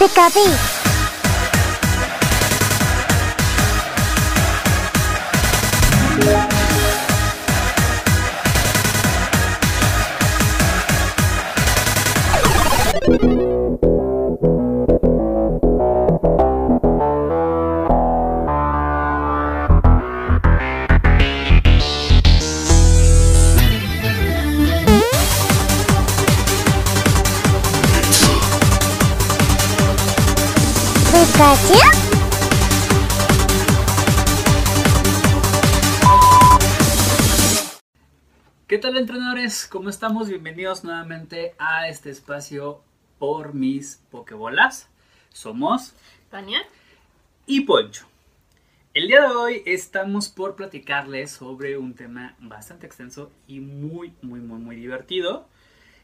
Pikachu. Pikachu. ¿Cómo estamos? Bienvenidos nuevamente a este espacio por mis Pokebolas. Somos Tania. y Poncho. El día de hoy estamos por platicarles sobre un tema bastante extenso y muy, muy, muy, muy divertido,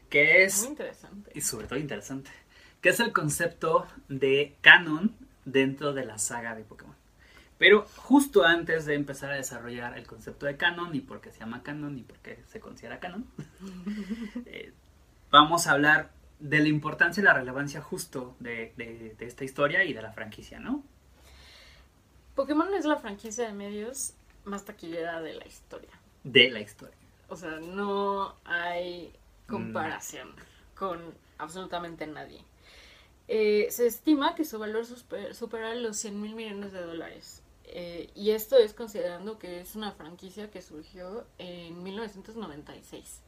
que es, Muy interesante. y sobre todo interesante, que es el concepto de canon dentro de la saga de Pokémon. Pero justo antes de empezar a desarrollar el concepto de canon y por qué se llama canon y por qué se considera canon, eh, vamos a hablar de la importancia y la relevancia justo de, de- de esta historia y de la franquicia, ¿no? Pokémon es la franquicia de medios más taquillera de la historia. De la historia. O sea, no hay comparación con absolutamente nadie. Eh, se estima que su valor super- supera los 100 mil millones de dólares. Eh, y esto es considerando que es una franquicia que surgió en 1996.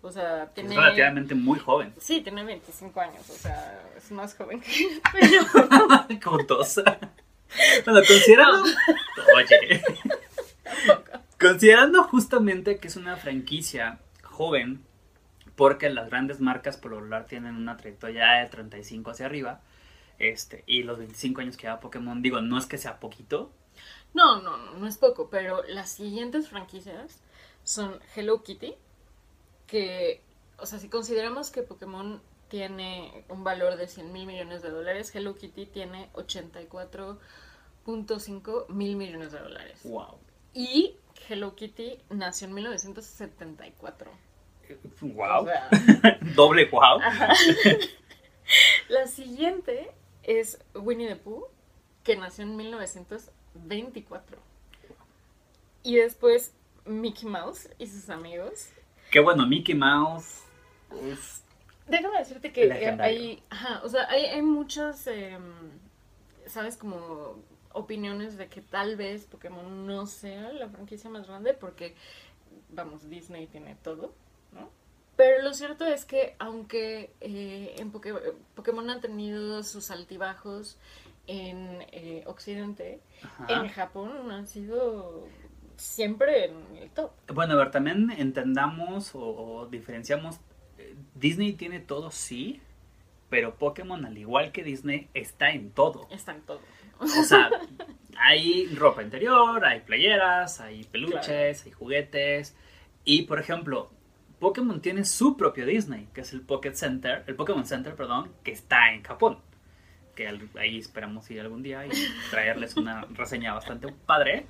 O sea, tiene... Es relativamente muy joven. Sí, tiene 25 años, o sea, es más joven que pero Como todos. bueno, considerando. Oye. considerando justamente que es una franquicia joven, porque las grandes marcas por lo regular tienen una trayectoria de 35 hacia arriba. Este, y los 25 años que lleva Pokémon, digo, no es que sea poquito. No, no, no, no es poco, pero las siguientes franquicias son Hello Kitty, que, o sea, si consideramos que Pokémon tiene un valor de 100 mil millones de dólares, Hello Kitty tiene 84.5 mil millones de dólares. Wow. Y Hello Kitty nació en 1974. Wow. O sea, Doble wow. Ajá. La siguiente es Winnie the Pooh, que nació en 1924. Y después Mickey Mouse y sus amigos. Qué bueno, Mickey Mouse. es- Déjame decirte que eh, Legendario. hay, ajá, o sea, hay, hay muchas, em, ¿sabes? Como opiniones de que tal vez Pokémon no sea la franquicia más grande porque, vamos, Disney tiene todo, ¿no? Pero lo cierto es que aunque eh, en Poké- Pokémon han tenido sus altibajos en eh, Occidente, Ajá. en Japón han sido siempre en el top. Bueno, a ver, también entendamos o, o diferenciamos. eh, Disney tiene todo, sí, pero Pokémon, al igual que Disney, está en todo. Está en todo. O sea, hay ropa interior, hay playeras, hay peluches, hay juguetes. Y, por ejemplo, Pokémon tiene su propio Disney, que es el Pocket Center, el Pokémon Center, perdón, que está en Japón. Que ahí esperamos ir algún día y traerles una reseña bastante padre.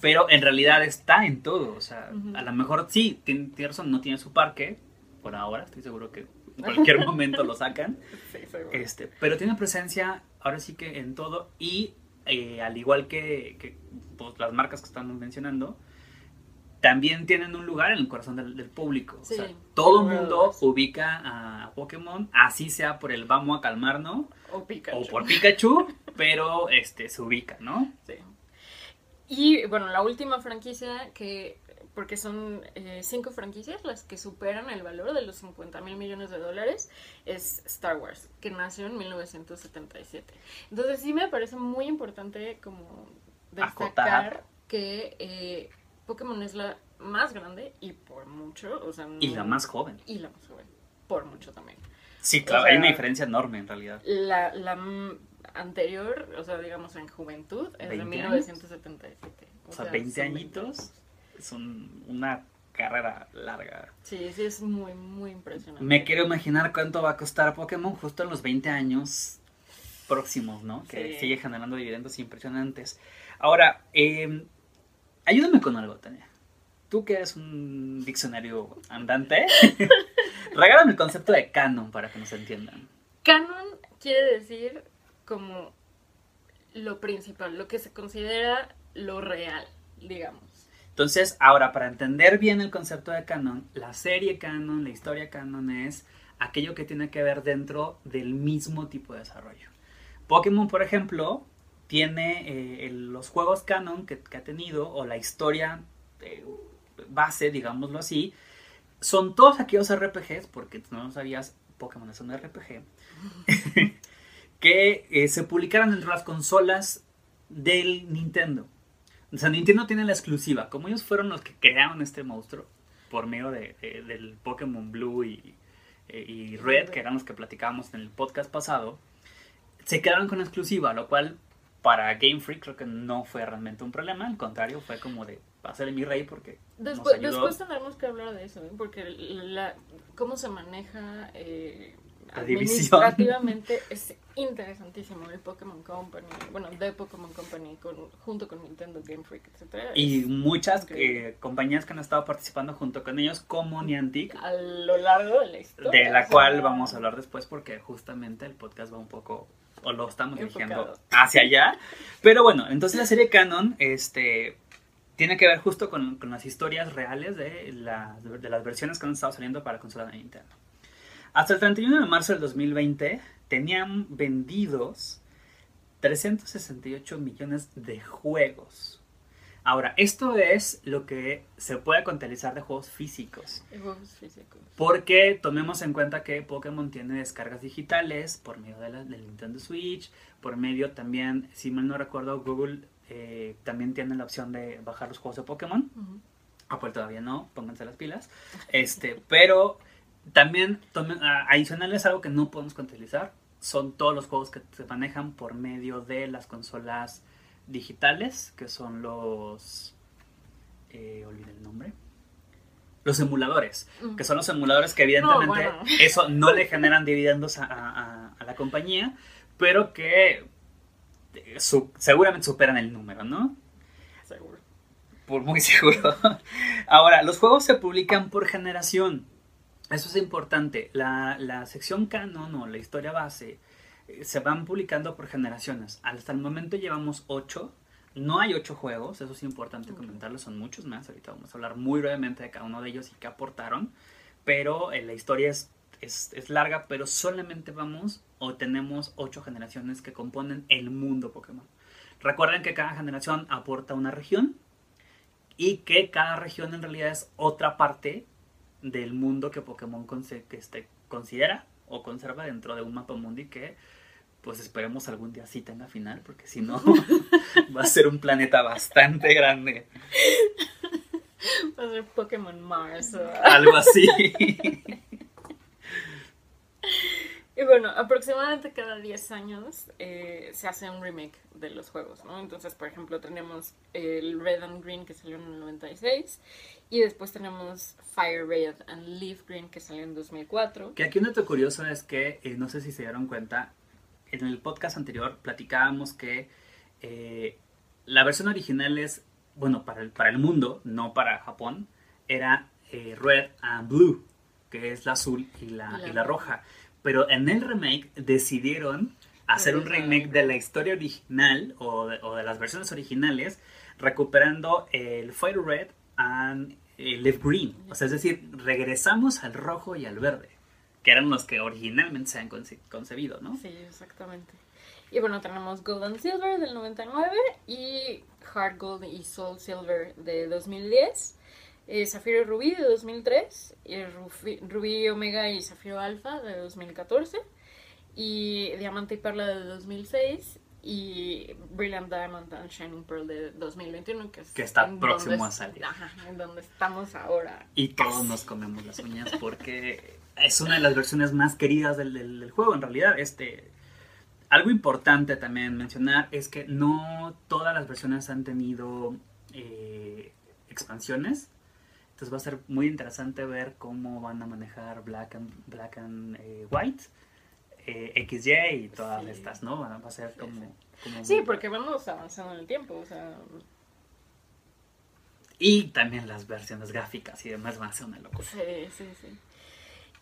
Pero en realidad está en todo. O sea, a lo mejor sí, razón, no tiene su parque por ahora. Estoy seguro que en cualquier momento lo sacan. Sí, seguro. Este, pero tiene presencia ahora sí que en todo. Y eh, al igual que, que, pues, las marcas que estamos mencionando, también tienen un lugar en el corazón del, del público. Sí, o sea, todo el mundo ubica a Pokémon, así sea por el vamos a calmarnos O Pikachu. o por Pikachu, pero este se ubica, ¿no? Sí. Y bueno, la última franquicia que, porque son eh, cinco franquicias las que superan el valor de los 50 mil millones de dólares, es Star Wars, que nació en 1977. Entonces sí me parece muy importante como destacar Acotar. que eh, Pokémon es la más grande y por mucho, o sea, Y la más joven. Y la más joven, por mucho también. Sí, claro, O sea- hay una diferencia enorme en realidad. La, la anterior, o sea, digamos en juventud, es de 20 años. 1977. O sea, son 20 20 añitos. años. Son una carrera larga. Sí, sí, es muy, muy impresionante. Me quiero imaginar cuánto va a costar Pokémon justo en los 20 años próximos, ¿no? Que Sí. sigue generando dividendos impresionantes. Ahora, eh, ayúdame con algo, Tania. Tú que eres un diccionario andante, regálame el concepto de canon para que nos entiendan. Canon, quiere decir como lo principal, lo que se considera lo real, digamos. Entonces, ahora, para entender bien el concepto de canon, la serie canon, la historia canon es aquello que tiene que ver dentro del mismo tipo de desarrollo. Pokémon, por ejemplo, tiene eh, el- los juegos canon que, que ha tenido, o la historia eh, base, digámoslo así, son todos aquellos RPGs, porque no lo sabías, Pokémon es un RPG, que eh, se publicaron dentro de las consolas del Nintendo. O sea, Nintendo tiene la exclusiva. Como ellos fueron los que crearon este monstruo por medio de, de- del Pokémon Blue y, y Red, que eran los que platicábamos en el podcast pasado, se quedaron con la exclusiva, lo cual para Game Freak creo que no fue realmente un problema. Al contrario, fue como de pásale mi rey porque nos Después, ayudó. después tendremos que hablar de eso, ¿eh? porque la, cómo se maneja eh, La administrativamente es interesantísimo el Pokémon Company, bueno, de Pokémon Company con, junto con Nintendo Game Freak, etcétera. Y muchas eh, compañías que han estado participando junto con ellos, como Niantic, a lo largo de la historia. de la cual vamos a hablar después porque justamente el podcast va un poco o lo estamos dirigiendo hacia allá. Pero bueno, entonces la serie canon este tiene que ver justo con, con las historias reales de, la- de las versiones que han estado saliendo para consola de Nintendo. Hasta el 31 de marzo del 2020 tenían vendidos 368 millones de juegos. Ahora, esto es lo que se puede contabilizar de juegos físicos. de juegos físicos. Porque tomemos en cuenta que Pokémon tiene descargas digitales por medio de la, del Nintendo Switch, por medio también, si mal no recuerdo, Google eh, también tiene la opción de bajar los juegos de Pokémon. Ujú. Apple todavía no, pónganse las pilas. Este, pero también tomen, adicional es algo que no podemos contabilizar. Son todos los juegos que se manejan por medio de las consolas digitales, que son los... Eh, olvidé el nombre. Los emuladores, Mm. que son los emuladores que evidentemente bueno. eso no le generan dividendos a, a- a la compañía, pero que eh, su- seguramente superan el número, ¿no? Seguro. Por muy seguro. Ahora, los juegos se publican por generación. Eso es importante. La, la sección canon o la historia base se van publicando por generaciones. Hasta el momento llevamos 8. No hay 8 juegos, eso es importante comentarlo, son muchos más. Ahorita vamos a hablar muy brevemente de cada uno de ellos y qué aportaron. Pero eh, la historia es, es, es larga, pero solamente vamos o tenemos 8 generaciones que componen el mundo Pokémon. Recuerden que cada generación aporta una región y que cada región en realidad es otra parte del mundo que Pokémon conse- que este, considera o conserva dentro de un mapa mundi que pues esperemos algún día sí tenga final porque si no va a ser un planeta bastante grande Va a ser Pokémon Mars. o- algo así Y bueno, aproximadamente cada 10 años eh, se hace un remake de los juegos, ¿no? Entonces, por ejemplo, tenemos el Red and Green que salió en el 96 y después tenemos Fire Red and Leaf Green que salió en 2004. que aquí un dato curioso es que eh, no sé si se dieron cuenta en el podcast anterior platicábamos que eh, la versión original es bueno para el, para el mundo no para Japón era eh, Red and Blue que es la azul y la, Y la y la roja. pero en el remake decidieron hacer un remake de la historia original o de, o de las versiones originales recuperando el Fire Red and el Leaf Green. O sea es decir regresamos al rojo y al verde que eran los que originalmente se han conce- concebido ¿no? Sí, exactamente. Y bueno, tenemos Gold and Silver del 99 y Hard Gold y Soul Silver de 2010. eh, Zafiro y Rubí de 2003, y Rufi- Rubí Omega y Zafiro Alpha de 2014, y Diamante y Perla de 2006, y Brilliant Diamond and Shining Pearl de 2021, que, es Que está próximo a salir. Ajá, en donde estamos ahora. Y todos nos comemos las uñas porque es una de las versiones más queridas del, del- del juego. En realidad, este, algo importante también mencionar es que no todas las versiones han tenido eh, expansiones. Entonces va a ser muy interesante ver cómo van a manejar Black and, Black and eh, White, eh, XY y todas Sí. estas, ¿no? Va va a ser como... como Sí, muy- porque vamos avanzando en el tiempo, o sea, Y también las versiones gráficas y demás van a ser una locura. Sí, sí, sí.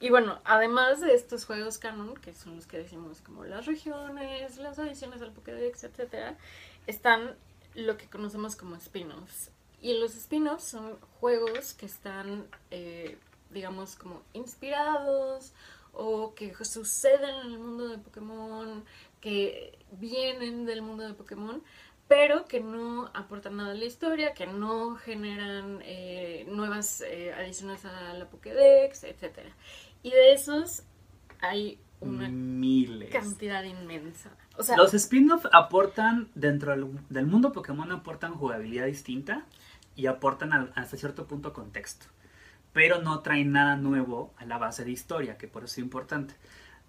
Y bueno, además de estos juegos canon, que son los que decimos como las regiones, las adiciones al Pokédex, etcétera, están lo que conocemos como spin-offs. Y los spin-offs son juegos que están, eh, digamos, como inspirados o que suceden en el mundo de Pokémon, que vienen del mundo de Pokémon, pero que no aportan nada a la historia, que no generan eh, nuevas eh, adiciones a la Pokédex, etc. Y de esos hay una Miles. cantidad inmensa. O sea, Los spin-off aportan, dentro del, del mundo Pokémon, aportan jugabilidad distinta y aportan al- hasta cierto punto contexto. Pero no traen nada nuevo a la base de historia, que por eso es importante.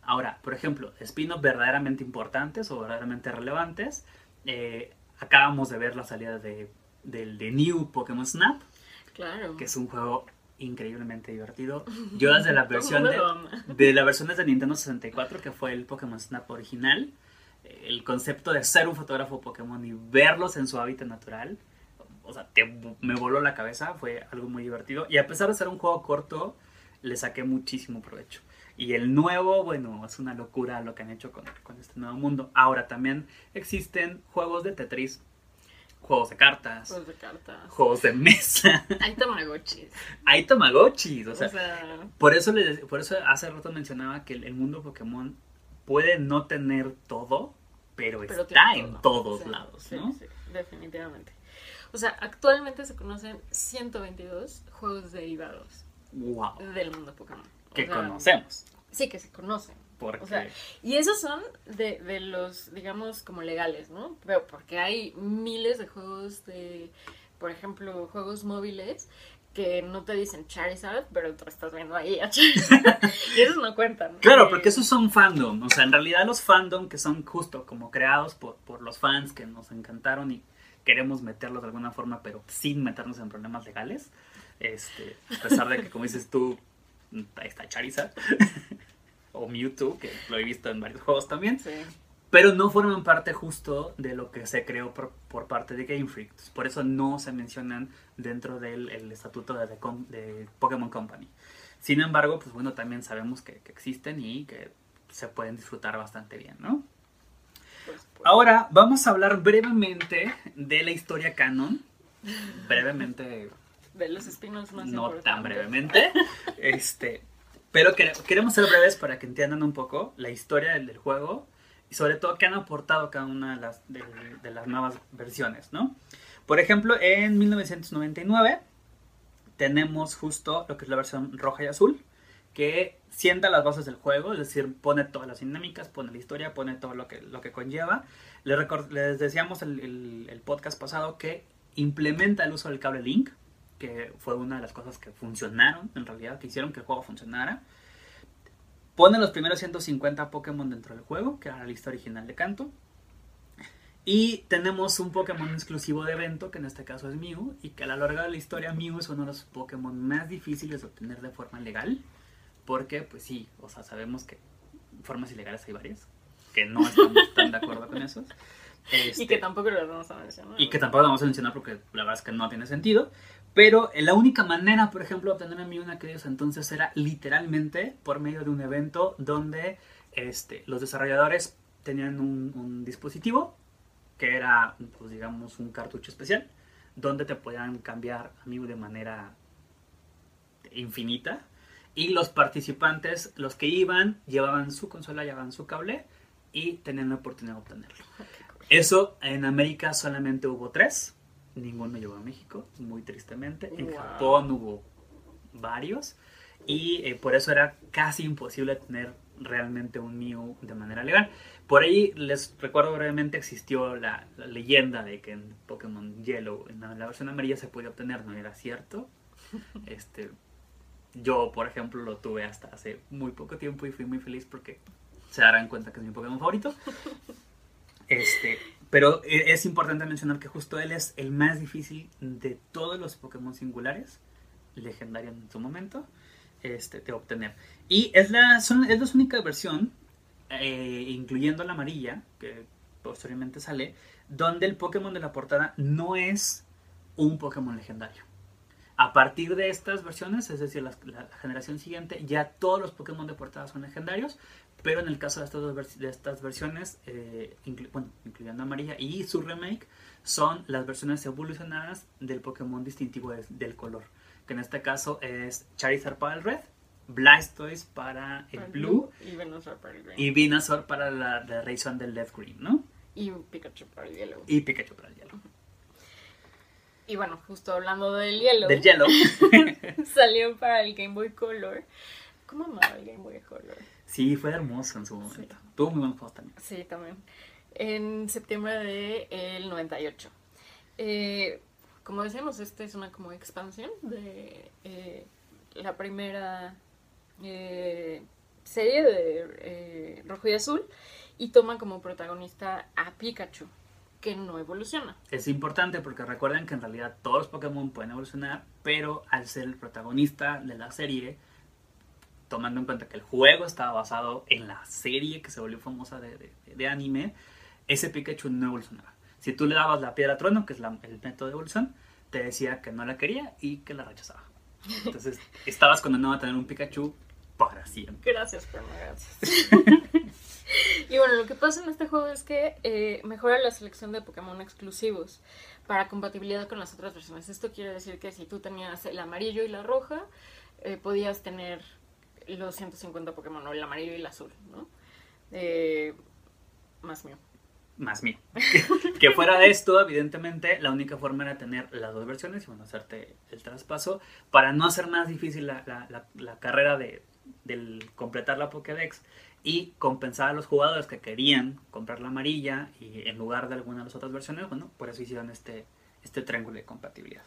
Ahora, por ejemplo, spin-off verdaderamente importantes o verdaderamente relevantes. eh, acabamos de ver la salida de, del de New Pokémon Snap, claro. que es un juego increíblemente divertido. Yo desde la versión de, de la versión de Nintendo 64, que fue el Pokémon Snap original, eh, el concepto de ser un fotógrafo Pokémon y verlos en su hábitat natural, o sea, te- me voló la cabeza, fue algo muy divertido. Y a pesar de ser un juego corto, le saqué muchísimo provecho. Y el nuevo, bueno, es una locura lo que han hecho con, con este nuevo mundo. Ahora también existen juegos de Tetris, juegos de cartas, Juegos de cartas. juegos de mesa. Hay Tamagotchis. Hay Tamagotchis, o O sea, sea, por eso, les- por eso hace rato mencionaba que el, el mundo Pokémon puede no tener todo, pero, pero está en todo. todos Sí, lados, sí, ¿no? sí, definitivamente. O sea, actualmente se conocen 122 juegos derivados Wow. del mundo Pokémon. O Que sea, conocemos. Sí, que se conocen. Porque O sea, y esos son de, de los, digamos, como legales, ¿no? Pero porque hay miles de juegos de, por ejemplo, juegos móviles que no te dicen Charizard, pero tú estás viendo ahí a Charizard. y esos no cuentan. Claro, porque esos son fandom. O sea, en realidad los fandom que son justo como creados por, por los fans que nos encantaron y queremos meterlos de alguna forma, pero sin meternos en problemas legales. Este, a pesar de que, como dices tú, ahí está Charizard. o Mewtwo, que lo he visto en varios juegos también. Sí. pero no forman parte justo de lo que se creó por, por parte de Game Freak. Entonces, Por eso no se mencionan dentro del el estatuto de, de Pokémon Company. Sin embargo, pues bueno, también sabemos que, que existen y que se pueden disfrutar bastante bien, ¿no? Ahora vamos a hablar brevemente de la historia canon. Brevemente, De los espinos más no tan brevemente. Este, pero quere- queremos ser breves para que entiendan un poco la historia del, del juego y sobre todo qué han aportado cada una de las, de, de las nuevas versiones, ¿no? Por ejemplo, en 1999 tenemos justo lo que es la versión roja y azul, que sienta las bases del juego, es decir, pone todas las dinámicas, pone la historia, pone todo lo que, lo que conlleva. Les, les decíamos el, el- el podcast pasado que implementa el uso del cable Link, que fue una de las cosas que funcionaron en realidad, que hicieron que el juego funcionara. Pone los primeros 150 Pokémon dentro del juego, que era la lista original de Kanto. Y tenemos un Pokémon exclusivo de evento, que en este caso es Mew, y que a lo largo de la historia Mew es uno de los Pokémon más difíciles de obtener de forma legal, porque pues sí, o sea, sabemos que formas ilegales hay varias, que no estamos tan de acuerdo con eso. Y Este, que tampoco lo vamos a mencionar. y que tampoco lo vamos a mencionar porque la verdad es que no tiene sentido. Pero eh, la única manera, por ejemplo, de obtener a Mew en aquellos entonces era literalmente por medio de un evento donde este, los desarrolladores tenían un, un dispositivo que era, pues digamos, un cartucho especial donde te podían cambiar a Mew de manera infinita. Y los participantes, los que iban, llevaban su consola, llevaban su cable y tenían la oportunidad de obtenerlo. Eso en América solamente hubo tres, ninguno llegó a México, muy tristemente. En Wow. Japón hubo varios y eh, por eso era casi imposible tener realmente un Mew de manera legal. Por ahí les recuerdo brevemente existió la, la leyenda de que en Pokémon Yellow, en la, la versión amarilla se podía obtener, no era cierto. Este, yo, por ejemplo, lo tuve hasta hace muy poco tiempo y fui muy feliz porque se darán cuenta que es mi Pokémon favorito. Este, pero e- es importante mencionar que justo él es el más difícil de todos los Pokémon singulares, legendarios en su momento, este, de obtener. Y es la, es la única versión, eh, incluyendo la amarilla, que posteriormente sale, donde el Pokémon de la portada no es un Pokémon legendario. A partir de estas versiones, es decir, la, la generación siguiente, ya todos los Pokémon de portada son legendarios, pero en el caso de estas, dos de estas versiones, eh, inclu bueno, incluyendo Amarilla y su remake, son las versiones evolucionadas del Pokémon distintivo de, del color. Que en este caso es Charizard para el red, Blastoise para el, Para blue, y Venusaur para el green. y Venusaur para la, la razón del left green, ¿no? Y Pikachu para el yellow. Y Pikachu para el yellow. Y bueno, justo hablando del yellow, Del yellow. salió para el Game Boy Color. ¿Cómo amaba el Game Boy Color? Sí, fue hermoso en su momento. Tuvo muy buenos juegos también. Sí, también. En septiembre del 98. Eh, como decíamos, esta es una como expansión de eh, la primera eh, serie de eh, Rojo y Azul y toma como protagonista a Pikachu, que no evoluciona. Es importante porque recuerden que en realidad todos los Pokémon pueden evolucionar, pero al ser el protagonista de la serie, tomando en cuenta que el juego estaba basado en la serie que se volvió famosa de, de- de anime, ese Pikachu no evolucionaba. Si tú le dabas la piedra trueno, que es la- el método de evolución, te decía que no la quería y que la rechazaba. Entonces, estabas condenado a tener un Pikachu para siempre. Gracias, pero no gracias. y bueno, lo que pasa en este juego es que eh, mejora la selección de Pokémon exclusivos para compatibilidad con las otras versiones. Esto quiere decir que si tú tenías el amarillo y la roja, eh, podías tener los 150 Pokémon, o el amarillo y el azul, ¿no? Eh, más mío. más mío. que fuera de esto, evidentemente, la única forma era tener las dos versiones y bueno, hacerte el traspaso para no hacer más difícil la, la- la- la carrera de del completar la Pokédex y compensar a los jugadores que querían comprar la amarilla y en lugar de alguna de las otras versiones, bueno, por eso hicieron este, este triángulo de compatibilidad.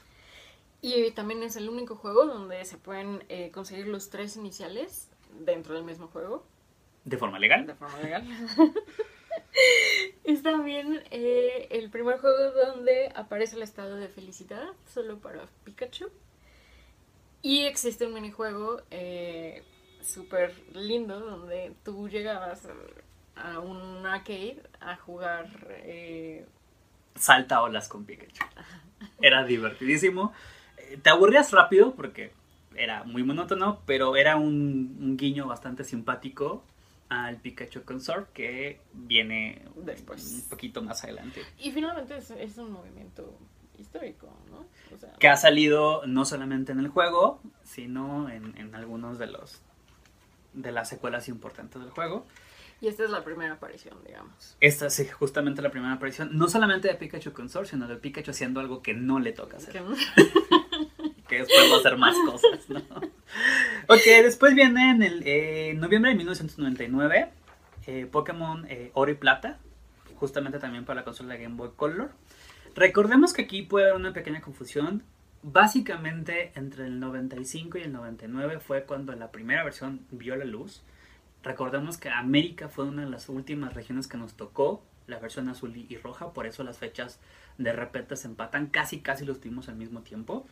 Y también es el único juego donde se pueden eh, conseguir los tres iniciales dentro del mismo juego. De forma legal. de forma legal. es también eh, el primer juego donde aparece el estado de felicidad solo para Pikachu. Y existe un minijuego eh, súper lindo donde tú llegabas a un arcade a jugar. eh, Salta olas con Pikachu. Era divertidísimo. Te aburrías rápido porque era muy monótono, pero era un, un guiño bastante simpático al Pikachu Consort que viene Después. un poquito más adelante. y finalmente es, es un movimiento histórico, ¿no? O sea, Que ha salido no solamente en el juego, sino en, en algunos de los de las secuelas importantes del juego. y esta es la primera aparición, digamos. Esta es justamente la primera aparición, no solamente de Pikachu Consort, sino de Pikachu haciendo algo que no le toca hacer. Que después va a hacer más cosas, ¿no? Ok, después viene en el eh, noviembre de 1999 eh, Pokémon eh, Oro y Plata, justamente también para la consola de Game Boy Color. Recordemos que aquí puede haber una pequeña confusión. Básicamente entre el 95 y el 99 fue cuando la primera versión vio la luz. Recordemos que América fue una de las últimas regiones que nos tocó la versión azul y roja, por eso las fechas de repente se empatan, casi casi los tuvimos al mismo tiempo.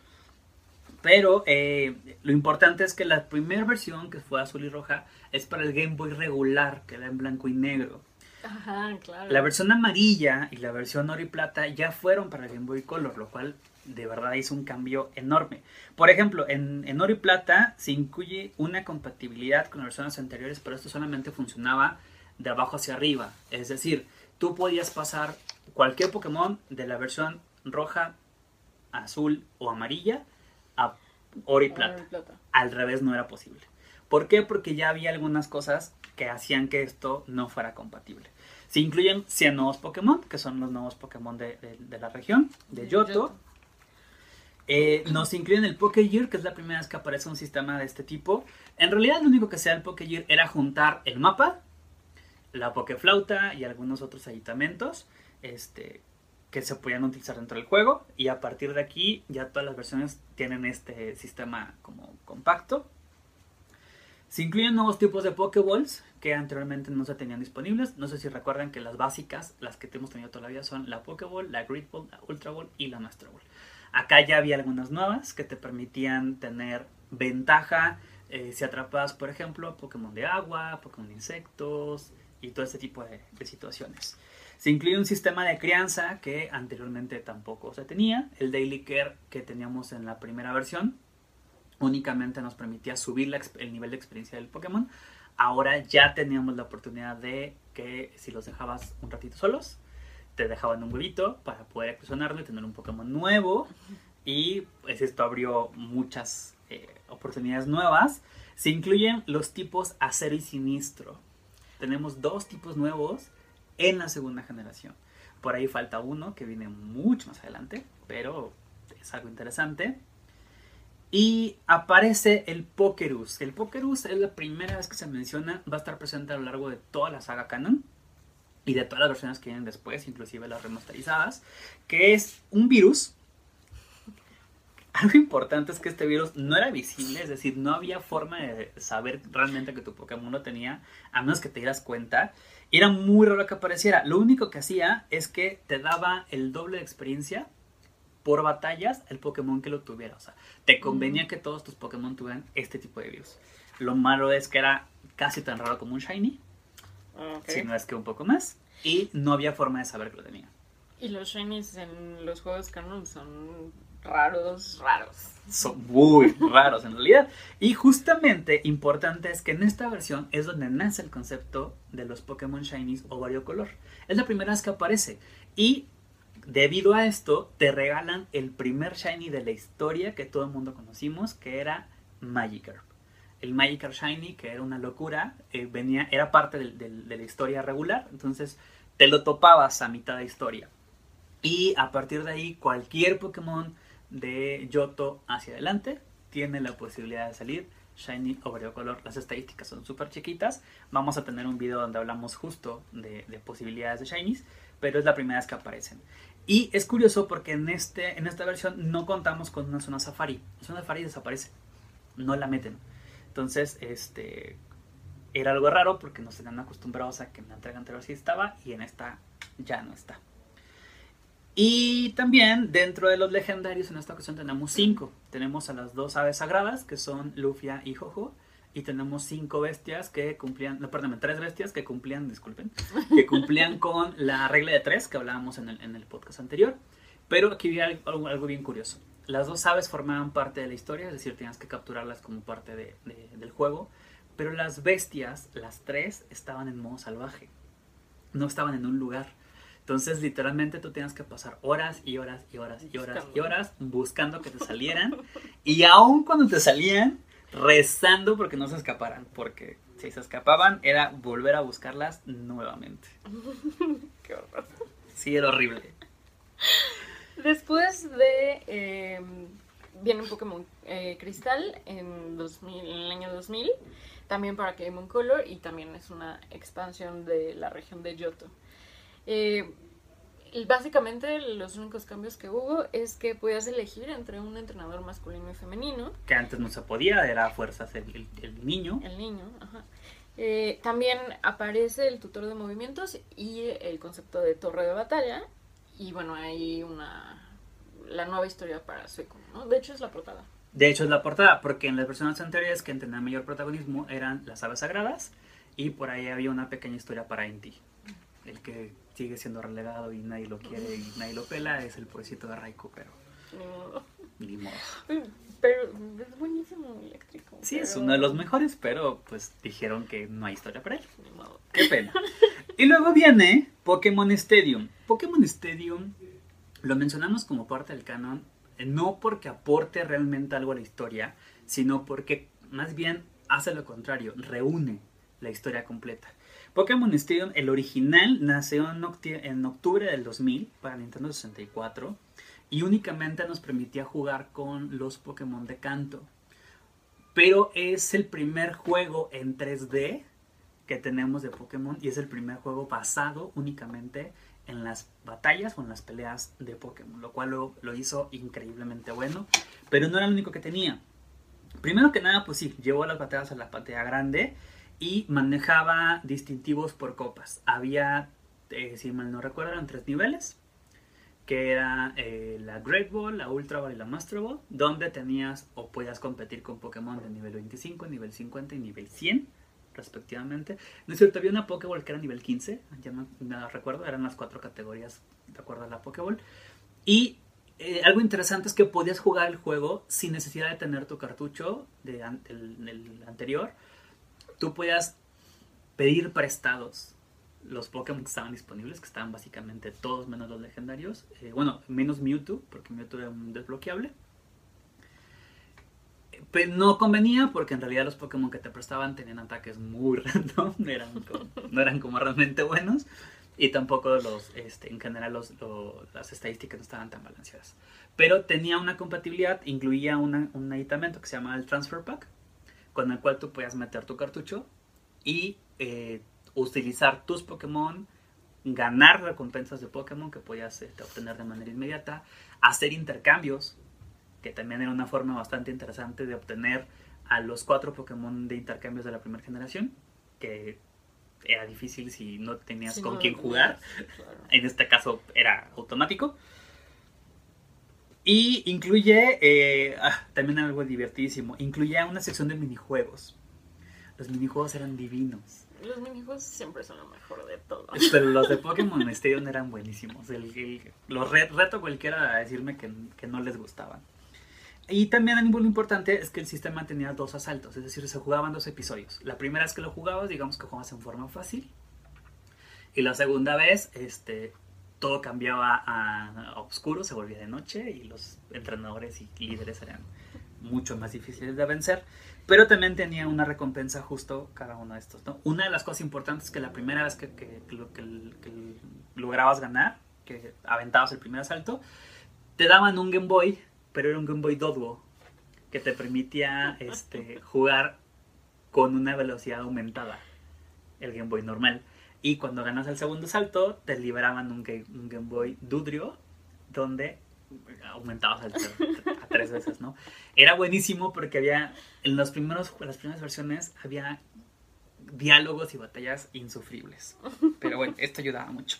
Pero eh, lo importante es que la primera versión, que fue azul y roja, es para el Game Boy regular, que era en blanco y negro. Ajá, claro. La versión amarilla y la versión oro y plata ya fueron para el Game Boy Color, lo cual de verdad hizo un cambio enorme. Por ejemplo, en, en oro y plata se incluye una compatibilidad con las versiones anteriores, pero esto solamente funcionaba de abajo hacia arriba. Es decir, tú podías pasar cualquier Pokémon de la versión roja, azul o amarilla a oro y plata Oro y plata. al revés no era posible. ¿Por qué? Porque ya había algunas cosas que hacían que esto no fuera compatible. Se incluyen 100 nuevos Pokémon, que son los nuevos Pokémon de, de- de la región, de Yoto. Eh, nos incluyen el Pokégear, que es la primera vez que aparece un sistema de este tipo. En realidad lo único que hacía el Pokégear era juntar el mapa, la Pokéflauta y algunos otros aditamentos este, que se podían utilizar dentro del juego. Y a partir de aquí ya todas las versiones tienen este sistema como compacto. Se incluyen nuevos tipos de Pokéballs que anteriormente no se tenían disponibles. No sé si recuerdan que las básicas, las que hemos tenido todavía, son la Pokéball, la Great Ball, la Ultra Ball y la Master Ball. Acá ya había algunas nuevas que te permitían tener ventaja eh, si atrapas, por ejemplo, Pokémon de agua, Pokémon de insectos, y todo este tipo de situaciones. Se incluye un sistema de crianza que anteriormente tampoco se tenía. El Daily Care que teníamos en la primera versión únicamente nos permitía subir el nivel de experiencia del Pokémon. Ahora ya teníamos la oportunidad de que si los dejabas un ratito solos, te dejaban un huevito para poder expresionarlo y tener un Pokémon nuevo. Y pues esto abrió muchas eh, oportunidades nuevas. Se incluyen los tipos acero y sinistro. Tenemos dos tipos nuevos en la segunda generación. Por ahí falta uno que viene mucho más adelante, pero es algo interesante. Y aparece el Pokerus. El Pokerus es la primera vez que se menciona, va a estar presente a lo largo de toda la saga canon y de todas las versiones que vienen después, inclusive las remasterizadas, que es un virus. Algo importante es que este virus no era visible, es decir, no había forma de saber realmente que tu Pokémon lo tenía, a menos que te dieras cuenta. Y era muy raro que apareciera. Lo único que hacía es que te daba el doble de experiencia por batallas el Pokémon que lo tuviera. O sea, te convenía que todos tus Pokémon tuvieran este tipo de virus. Lo malo es que era casi tan raro como un Shiny. Okay. Si no es que un poco más. Y no había forma de saber que lo tenía. Y los Shinies en los juegos canon son raros, raros. Son muy raros en realidad. Y justamente importante es que en esta versión es donde nace el concepto de los Pokémon Shinies o variocolor. Es la primera vez que aparece. Y debido a esto, te regalan el primer Shiny de la historia que todo el mundo conocimos, que era Magikarp. El Magikarp Shiny, que era una locura, eh, venía, era parte del- del- de la historia regular, entonces te lo topabas a mitad de historia. Y a partir de ahí, cualquier Pokémon de Yoto hacia adelante tiene la posibilidad de salir Shiny o Variocolor. Las estadísticas son súper chiquitas. Vamos a tener un video donde hablamos justo de, de posibilidades de Shinies, pero es la primera vez que aparecen. Y es curioso porque en, este, en esta versión no contamos con una zona safari. La zona safari desaparece, no la meten. Entonces, este era algo raro porque nos tenían acostumbrados a que en la entrega anterior sí estaba y en esta ya no está. Y también dentro de los legendarios en esta ocasión tenemos cinco. Tenemos a las dos aves sagradas que son Lufia y Jojo. Y tenemos cinco bestias que cumplían, no, perdón, tres bestias que cumplían, disculpen, que cumplían con la regla de tres que hablábamos en el, en el podcast anterior. Pero aquí había algo, algo bien curioso. Las dos aves formaban parte de la historia, es decir, tenías que capturarlas como parte de- de- del juego. Pero las bestias, las tres, estaban en modo salvaje. No estaban en un lugar. Entonces, literalmente tú tenías que pasar horas y horas y horas y horas y horas buscando que te salieran. y aun cuando te salían, rezando porque no se escaparan. Porque si se escapaban, era volver a buscarlas nuevamente. Qué horror. Sí, era horrible. Después de. eh, viene un Pokémon eh, Cristal en, 2000, en el año 2000. También para Pokémon Color. Y también es una expansión de la región de Yoto. Eh, básicamente, los únicos cambios que hubo es que podías elegir entre un entrenador masculino y femenino. Que antes no se podía, era a fuerzas el, el- el niño. El niño, ajá. Eh, también aparece el tutor de movimientos y el concepto de torre de batalla. Y bueno, hay una. La nueva historia para Suicune, ¿no? De hecho, es la portada. De hecho, es la portada, porque en las versiones anteriores que tenían mayor protagonismo eran las aves sagradas y por ahí había una pequeña historia para Inti. El que sigue siendo relegado y nadie lo quiere y nadie lo pela es el pobrecito de Raikou, pero Ni modo. ni modo. Pero es buenísimo eléctrico. Sí, es pero uno de los mejores, pero pues dijeron que no hay historia para él. Ni modo. Qué pena. Y luego viene Pokémon Stadium. Pokémon Stadium lo mencionamos como parte del canon, eh, no porque aporte realmente algo a la historia, sino porque más bien hace lo contrario, reúne la historia completa. Pokémon Stadium, el original, nació en, octubre del 2000 para Nintendo 64 y únicamente nos permitía jugar con los Pokémon de canto. Pero es el primer juego en 3D que tenemos de Pokémon y es el primer juego basado únicamente en las batallas o en las peleas de Pokémon, lo cual lo, lo hizo increíblemente bueno, pero no era lo único que tenía. Primero que nada, pues sí, llevó las batallas a la pantalla grande y manejaba distintivos por copas. Había, eh, si mal no recuerdo, eran tres niveles, que era eh, la Great Ball, la Ultra Ball y la Master Ball, donde tenías o podías competir con Pokémon de nivel 25, nivel 50 y nivel 100 respectivamente. No es cierto, había una Pokéball que era nivel 15, ya no recuerdo, eran las cuatro categorías de acuerdo a la Pokéball. Y eh, algo interesante es que podías jugar el juego sin necesidad de tener tu cartucho de el, anterior. Tú podías pedir prestados los Pokémon que estaban disponibles, que estaban básicamente todos menos los legendarios. Eh, bueno, menos Mewtwo, porque Mewtwo era un desbloqueable. Pero no convenía porque en realidad los Pokémon que te prestaban tenían ataques muy random, no eran como realmente buenos. Y tampoco los, este, en general los, las estadísticas no estaban tan balanceadas. Pero tenía una compatibilidad, incluía un aditamento que se llama el Transfer Pack, con el cual tú podías meter tu cartucho y eh, utilizar tus Pokémon, ganar recompensas de Pokémon que podías este, obtener de manera inmediata, hacer intercambios, que también era una forma bastante interesante de obtener a los cuatro Pokémon de intercambios de la primera generación, que era difícil si no tenías con quién jugar. En este caso era automático. Y incluye eh, ah, también algo divertidísimo. Incluía una sección de minijuegos. Los minijuegos eran divinos. Los minijuegos siempre son lo mejor de todo. Pero los de Pokémon Stadium eran buenísimos. El, los reto cualquiera a decirme que, que no les gustaban. Y también algo importante es que el sistema tenía dos asaltos, es decir, se jugaban dos episodios. La primera vez que lo jugabas, digamos que jugabas en forma fácil. Y la segunda vez, este, todo cambiaba a, oscuro, se volvía de noche y los entrenadores y líderes eran mucho más difíciles de vencer. Pero también tenía una recompensa justo cada uno de estos. Una de las cosas importantes es que la primera vez que, que, que lograbas ganar, que aventabas el primer asalto, te daban un Game Boy pero era un Game Boy Dodgo que te permitía este, jugar con una velocidad aumentada, el Game Boy normal. Y cuando ganas el segundo salto, te liberaban un Game, Boy Dudrio, donde aumentabas a tres veces, ¿no? Era buenísimo porque había, en los primeros, las primeras versiones, había diálogos y batallas insufribles. Pero bueno, esto ayudaba mucho.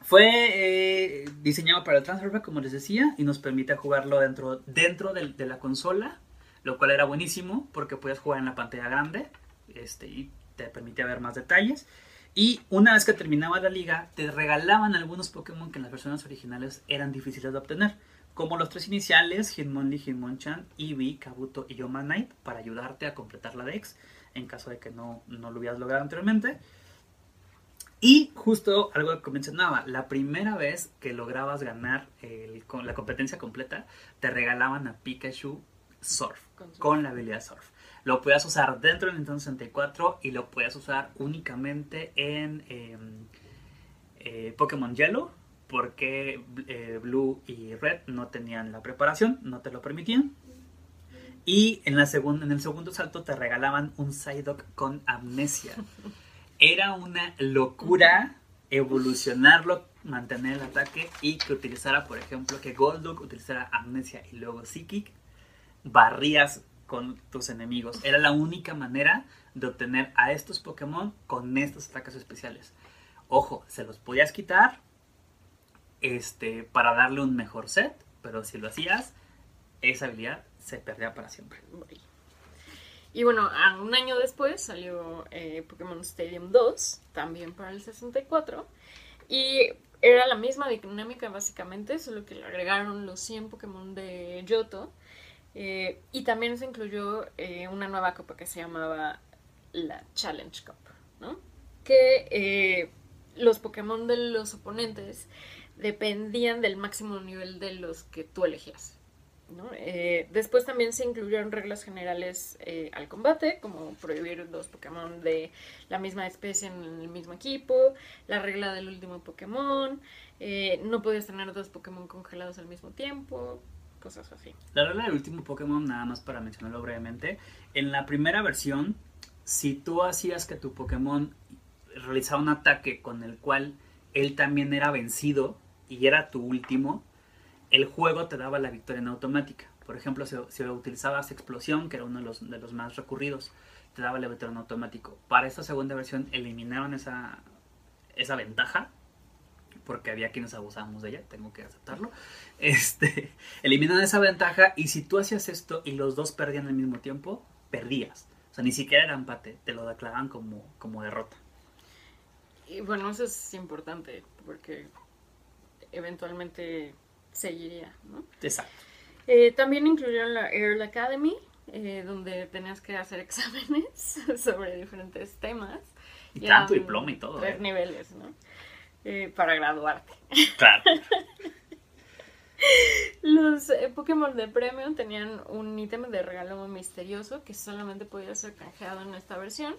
Fue eh, diseñado para el transfer como les decía, y nos permite jugarlo dentro, dentro de, la consola, lo cual era buenísimo porque podías jugar en la pantalla grande este, y te permitía ver más detalles. Y una vez que terminaba la liga, te regalaban algunos Pokémon que en las versiones originales eran difíciles de obtener, como los tres iniciales, Hitmonlee, Hitmonchan, Eevee, Kabuto y Yomanite, para ayudarte a completar la Dex en caso de que no, no lo hubieras logrado anteriormente. Y justo algo que mencionaba, la primera vez que lograbas ganar la competencia completa, te regalaban a Pikachu Surf, con, la habilidad Surf. Lo podías usar dentro del Nintendo 64 y lo podías usar únicamente en em, eh, Pokémon Yellow, porque eh, Blue y Red no tenían la preparación, no te lo permitían. Y en, la en el segundo salto te regalaban un Psyduck con amnesia. era una locura evolucionarlo, mantener el ataque y que utilizara, por ejemplo, que Golduck utilizara Amnesia y luego Psychic, barrías con tus enemigos. Era la única manera de obtener a estos Pokémon con estos ataques especiales. Ojo, se los podías quitar este, para darle un mejor set, pero si lo hacías, esa habilidad se perdía para siempre. Y bueno, un año después salió eh, Pokémon Stadium 2, también para el 64. Y era la misma dinámica básicamente, solo que le agregaron los 100 Pokémon de Yoto. Eh, y también se incluyó eh, una nueva copa que se llamaba la Challenge Cup, ¿no? Que los Pokémon de los oponentes dependían del máximo nivel de los que tú elegías. Eh, después también se incluyeron reglas generales eh, al combate, como prohibir dos Pokémon de la misma especie en el mismo equipo, la regla del último Pokémon, eh, no podías tener dos Pokémon congelados al mismo tiempo, cosas así. La regla del último Pokémon, nada más para mencionarlo brevemente, en la primera versión, si tú hacías que tu Pokémon realizaba un ataque con el cual él también era vencido y era tu último, el juego te daba la victoria en automática. Por ejemplo, si, utilizabas explosión, que era uno de los, de los más recurridos, te daba la victoria en automático. Para esta segunda versión eliminaron esa, esa ventaja, porque había quienes abusábamos de ella, tengo que aceptarlo. Este, eliminaron esa ventaja y si tú hacías esto y los dos perdían al mismo tiempo, perdías. sea, ni siquiera era empate, te lo declaraban como, como derrota. Y bueno, eso es importante porque eventualmente seguiría, ¿no? Exacto. Eh, también incluyeron la Earl Academy, eh, donde tenías que hacer exámenes sobre diferentes temas. Y Eran tanto diploma y todo. Tres ¿eh? niveles, ¿no? Eh, para graduarte. Claro. Los eh, Pokémon de Premium tenían un ítem de regalo misterioso que solamente podía ser canjeado en esta versión.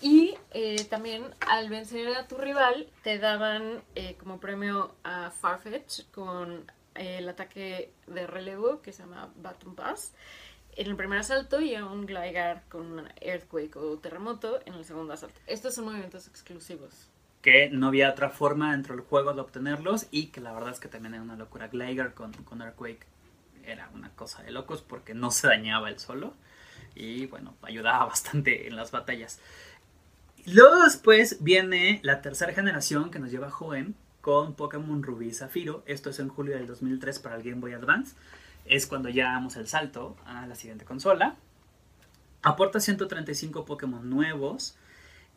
Y eh, también al vencer a tu rival te daban eh, como premio a Farfetch con el ataque de relevo que se llama Baton Pass en el primer asalto y a un Gligar con Earthquake o Terremoto en el segundo asalto. Estos son movimientos exclusivos. Que no había otra forma dentro del juego de obtenerlos y que la verdad es que también era una locura. Gligar con, con Earthquake era una cosa de locos porque no se dañaba el solo y bueno, ayudaba bastante en las batallas. Luego después viene la tercera generación que nos lleva a Joven con Pokémon Rubí y Zafiro. Esto es en julio del 2003 para el Game Boy Advance. Es cuando ya damos el salto a la siguiente consola. Aporta 135 Pokémon nuevos.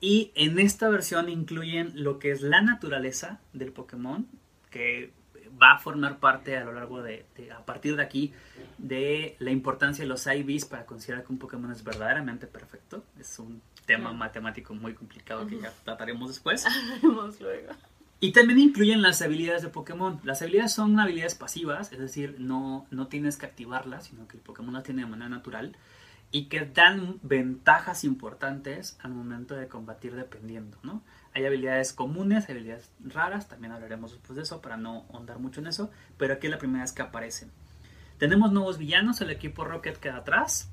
Y en esta versión incluyen lo que es la naturaleza del Pokémon, que va a formar parte a lo largo de, de- a partir de aquí, de la importancia de los IVs para considerar que un Pokémon es verdaderamente perfecto. Es un tema matemático muy complicado que ya trataremos después. Luego. Y también incluyen las habilidades de Pokémon. Las habilidades son habilidades pasivas, es decir, no, no tienes que activarlas, sino que el Pokémon las tiene de manera natural y que dan ventajas importantes al momento de combatir dependiendo, ¿no? Hay habilidades comunes, hay habilidades raras, también hablaremos después de eso para no ahondar mucho en eso, pero aquí es la primera vez que aparecen. Tenemos nuevos villanos, el equipo Rocket queda atrás.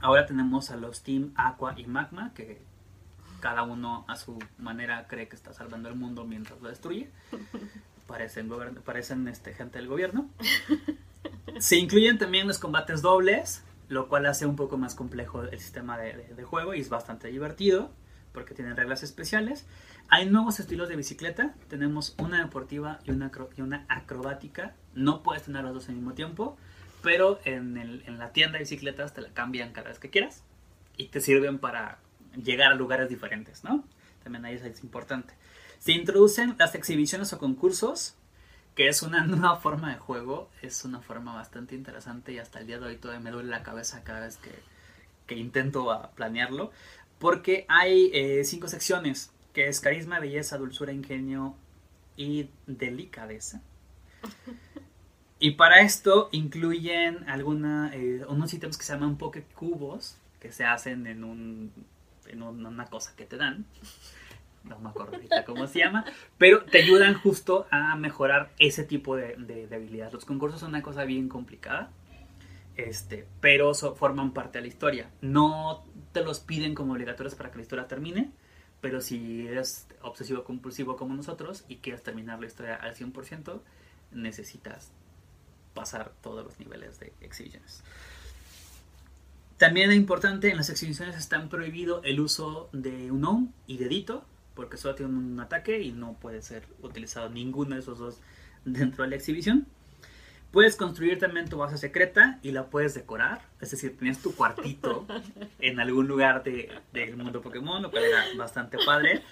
Ahora tenemos a los Team Aqua y Magma, que cada uno a su manera cree que está salvando el mundo mientras lo destruye. Parecen, parecen este, gente del gobierno. Se incluyen también los combates dobles, lo cual hace un poco más complejo el sistema de, juego y es bastante divertido porque tienen reglas especiales. Hay nuevos estilos de bicicleta. Tenemos una deportiva y una, y una acrobática. No puedes tener los dos al mismo tiempo, pero en, la tienda de bicicletas te la cambian cada vez que quieras y te sirven para llegar a lugares diferentes, ¿no? También ahí es importante. Se introducen las exhibiciones o concursos, que es una nueva forma de juego, es una forma bastante interesante y hasta el día de hoy todavía me duele la cabeza cada vez que, que intento planearlo, porque hay eh, cinco secciones, que es carisma, belleza, dulzura, ingenio y delicadeza. Y para esto incluyen alguna, eh, unos ítems que se llaman Poké Cubos, que se hacen en, un, en un- una cosa que te dan. No me acuerdo ahorita cómo se llama, pero te ayudan justo a mejorar ese tipo de, de- de habilidades. Los concursos son una cosa bien complicada, este, pero forman parte de la historia. No te los piden como obligatorios para que la historia termine, pero si eres obsesivo compulsivo como nosotros y quieres terminar la historia al 100%, necesitas pasar todos los niveles de exhibiciones. También es importante, en las exhibiciones está prohibido el uso de un OM y dedito, porque solo tiene un ataque y no puede ser utilizado ninguno de esos dos dentro de la exhibición. Puedes construir también tu base secreta y la puedes decorar, es decir, tenías tu cuartito en algún lugar de- del mundo Pokémon, lo cual era bastante padre.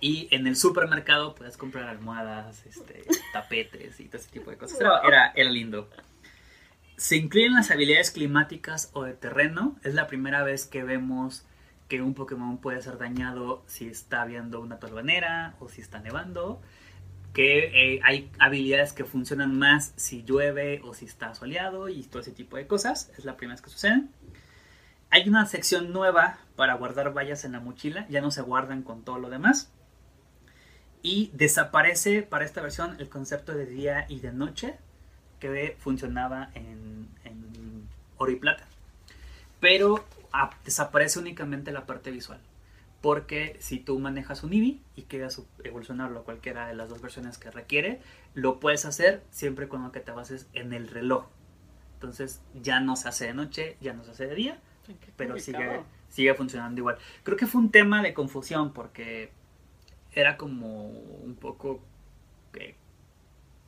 Y en el supermercado puedes comprar almohadas, este, tapetes y todo ese tipo de cosas. Era, era, era lindo. Se incluyen las habilidades climáticas o de terreno. Es la primera vez que vemos que un Pokémon puede ser dañado si está habiendo una torbanera o si está nevando. Que eh, hay habilidades que funcionan más si llueve o si está soleado y todo ese tipo de cosas. Es la primera vez que suceden. Hay una sección nueva para guardar vallas en la mochila. Ya no se guardan con todo lo demás. Y desaparece para esta versión el concepto de día y de noche que funcionaba en, en oro y plata. Pero desaparece únicamente la parte visual. Porque si tú manejas un Eevee y quieres evolucionarlo a cualquiera de las dos versiones que requiere, lo puedes hacer siempre cuando que te bases en el reloj. Entonces ya no se hace de noche, ya no se hace de día, pero sigue, sigue funcionando igual. Creo que fue un tema de confusión porque era como un poco eh,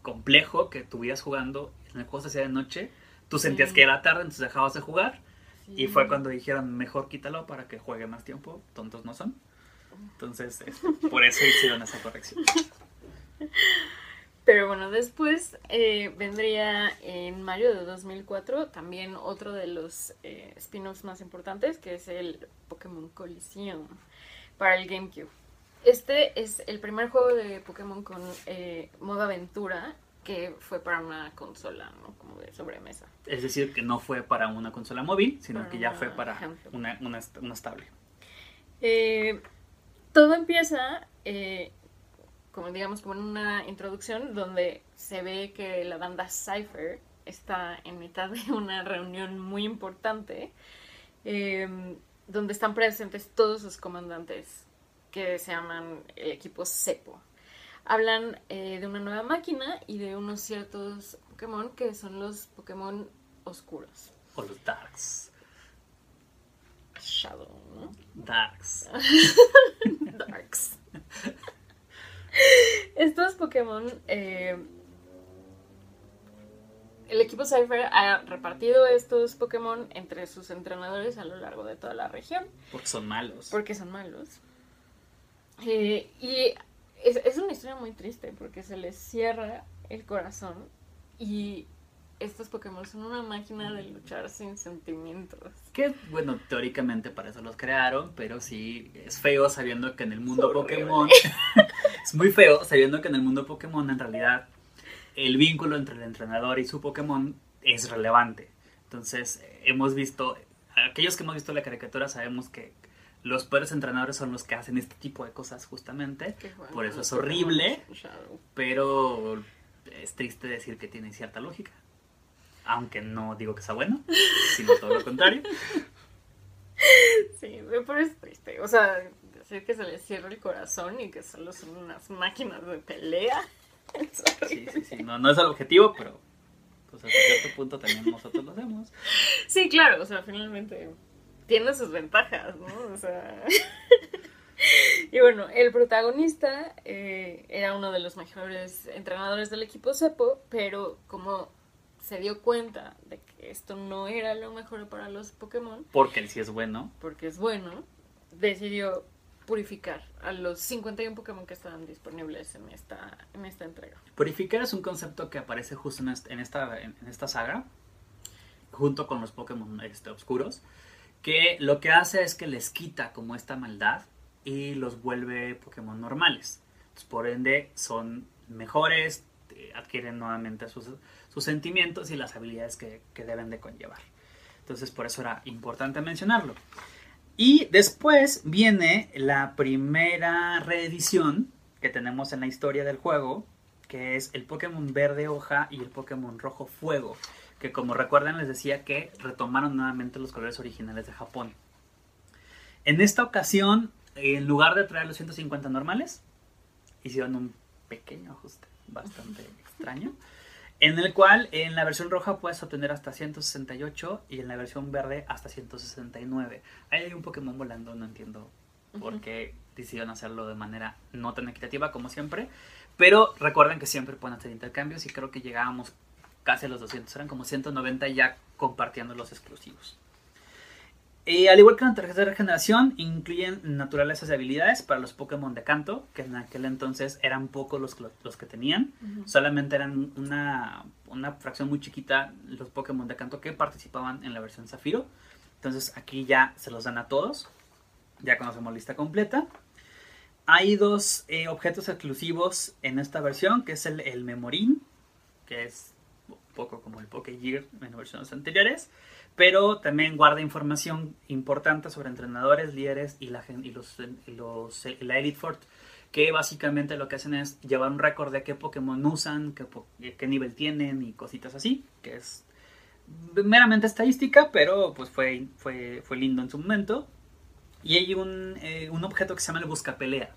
complejo que estuvieras jugando en el juego se hacía de noche, tú sentías Sí. que era tarde, entonces dejabas de jugar sí. Y fue cuando dijeron, mejor quítalo para que juegue más tiempo, tontos no son. Entonces, este, por eso hicieron esa corrección. Pero bueno, después eh, vendría en mayo de 2004 también otro de los eh, spin-offs más importantes, que es el Pokémon Coliseum para el GameCube. Este es el primer juego de Pokémon con eh, modo aventura que fue para una consola, ¿no? Como de sobremesa. Es decir, que no fue para una consola móvil, sino Para que ya fue para una, una, una estable. Eh, todo empieza, eh, como digamos, como en una introducción donde se ve que la banda Cypher está en mitad de una reunión muy importante, eh, donde están presentes todos sus comandantes que se llaman el equipo Cepo. Hablan eh, de una nueva máquina y de unos ciertos Pokémon que son los Pokémon oscuros. O los Darks. Shadow, ¿no? Darks. Darks. Estos Pokémon. eh, el equipo Cypher ha repartido estos Pokémon entre sus entrenadores a lo largo de toda la región. Porque son malos. Porque son malos. Eh, y es, es una historia muy triste porque se les cierra el corazón y estos Pokémon son una máquina de luchar sin sentimientos. Que, bueno, teóricamente para eso los crearon, pero sí es feo sabiendo que en el mundo horrible. Pokémon. es muy feo sabiendo que en el mundo Pokémon en realidad el vínculo entre el entrenador y su Pokémon es relevante. Entonces, hemos visto. Aquellos que hemos visto la caricatura sabemos que los peores entrenadores son los que hacen este tipo de cosas justamente. Por eso es horrible. Pero es triste decir que tiene cierta lógica. Aunque no digo que sea bueno, sino todo lo contrario. Sí, pero es triste. O sea, decir que se les cierra el corazón y que solo son unas máquinas de pelea. Sí, sí, sí. No, no es el objetivo, pero pues hasta cierto punto también nosotros lo hacemos. Sí, claro, o sea, finalmente tiene sus ventajas, ¿no? O sea. y bueno, el protagonista eh, era uno de los mejores entrenadores del equipo Cepo, pero como se dio cuenta de que esto no era lo mejor para los Pokémon, Porque él sí es bueno. porque es bueno, decidió purificar a los 51 Pokémon que estaban disponibles en esta, en esta entrega. Purificar es un concepto que aparece justo en est- en esta, en en esta saga, junto con los Pokémon este, oscuros, que lo que hace es que les quita como esta maldad y los vuelve Pokémon normales. Por ende, son mejores, adquieren nuevamente sus, sus sentimientos y las habilidades que, que deben de conllevar. Entonces, por eso era importante mencionarlo. Y después viene la primera reedición que tenemos en la historia del juego, que es el Pokémon verde hoja y el Pokémon rojo fuego, que como recuerdan les decía que retomaron nuevamente los colores originales de Japón. En esta ocasión, en lugar de traer los 150 normales, hicieron un pequeño ajuste, bastante extraño, en el cual en la versión roja puedes obtener hasta 168 y en la versión verde hasta 169. Ahí hay un Pokémon volando, no entiendo por qué decidieron hacerlo de manera no tan equitativa como siempre. Pero recuerden que siempre pueden hacer intercambios y creo que llegábamos casi a los 200, eran como 190 ya compartiendo los exclusivos. Y al igual que en la tercera generación, incluyen naturalezas y habilidades para los Pokémon de canto, que en aquel entonces eran pocos los, que- los que tenían. Solamente eran una, una fracción muy chiquita los Pokémon de canto que participaban en la versión Zafiro. Entonces aquí ya se los dan a todos. Ya conocemos lista completa. Hay dos eh, objetos exclusivos en esta versión, que es el, el Memorin, que es poco como el Pokégear en versiones anteriores, pero también guarda información importante sobre entrenadores, líderes y, la, y los, y los- y la Elite Fort, que básicamente lo que hacen es llevar un récord de qué Pokémon usan, qué, qué nivel tienen y cositas así, que es meramente estadística, pero pues fue, fue, fue lindo en su momento. Y hay un, eh, un objeto que se llama el Buscapelea.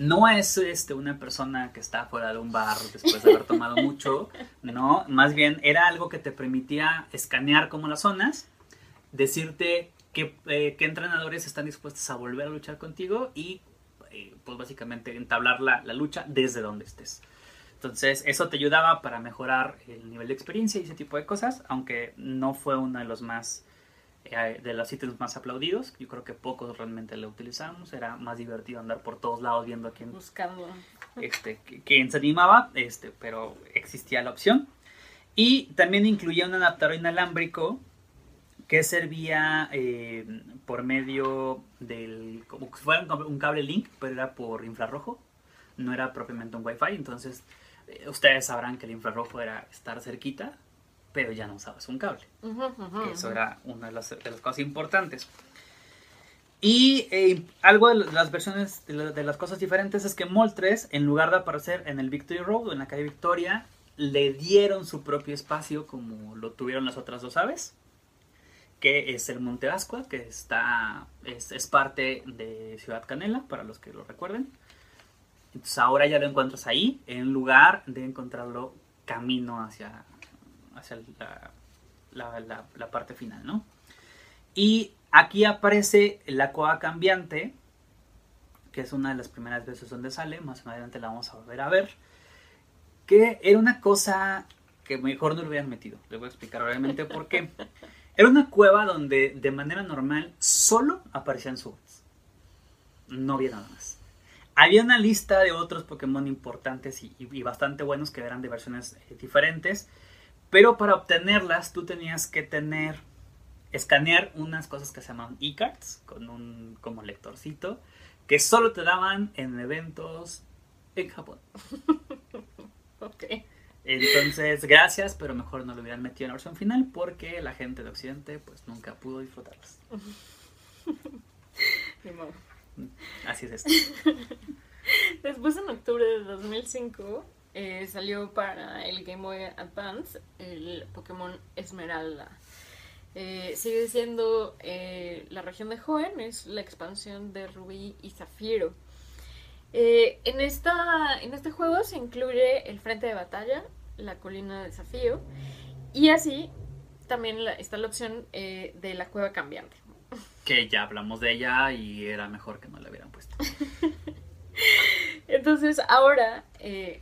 No es este, una persona que está fuera de un bar después de haber tomado mucho, no, más bien era algo que te permitía escanear como las zonas, decirte qué, eh, qué entrenadores están dispuestos a volver a luchar contigo y eh, pues básicamente entablar la, la lucha desde donde estés. Entonces eso te ayudaba para mejorar el nivel de experiencia y ese tipo de cosas, aunque no fue uno de los más eh, de los ítems más aplaudidos. Yo creo que pocos realmente lo utilizamos. Era más divertido andar por todos lados viendo a quién, Buscando. este, qu- quién se animaba, este, pero existía la opción. Y también incluía un adaptador inalámbrico que servía eh, por medio del, como si fuera un cable- un cable link, pero era por infrarrojo, no era propiamente un wifi, entonces eh, ustedes sabrán que el infrarrojo era estar cerquita, pero ya no usabas un cable. Ujú, ujú, Que eso ujú. era una de las, de las cosas importantes. Y eh, algo de las versiones, de, la- de las cosas diferentes es que Moltres, en lugar de aparecer en el Victory Road o en la calle Victoria, le dieron su propio espacio como lo tuvieron las otras dos aves, que es el Monte Ascua, que está, es, es parte de Ciudad Canela, para los que lo recuerden. Entonces ahora ya lo encuentras ahí, en lugar de encontrarlo camino hacia, hacia la, la, la- la parte final, ¿no? Y aquí aparece la cueva cambiante, que es una de las primeras veces donde sale, más adelante la vamos a volver a ver, que era una cosa que mejor no lo hubieran metido. Les voy a explicar brevemente por qué. Era una cueva donde de manera normal solo aparecían subs. No había nada más. Había una lista de otros Pokémon importantes y, y- y bastante buenos que eran de versiones eh, diferentes, pero para obtenerlas tú tenías que tener, escanear unas cosas que se llaman e-cards con un como lectorcito que solo te daban en eventos en Japón. Ok. Entonces, gracias, pero mejor no lo hubieran metido en la versión final porque la gente de Occidente pues nunca pudo disfrutarlas. Así es esto. Después, en octubre de 2005, eh, salió para el Game Boy Advance el Pokémon Esmeralda. Eh, sigue siendo eh, la región de Hoenn, es la expansión de Rubí y Zafiro. En, esta, en este juego se incluye el frente de batalla, la colina de desafío, y así también la- está la opción de la cueva cambiante. Que ya hablamos de ella y era mejor que no la hubieran puesto. Entonces ahora, eh,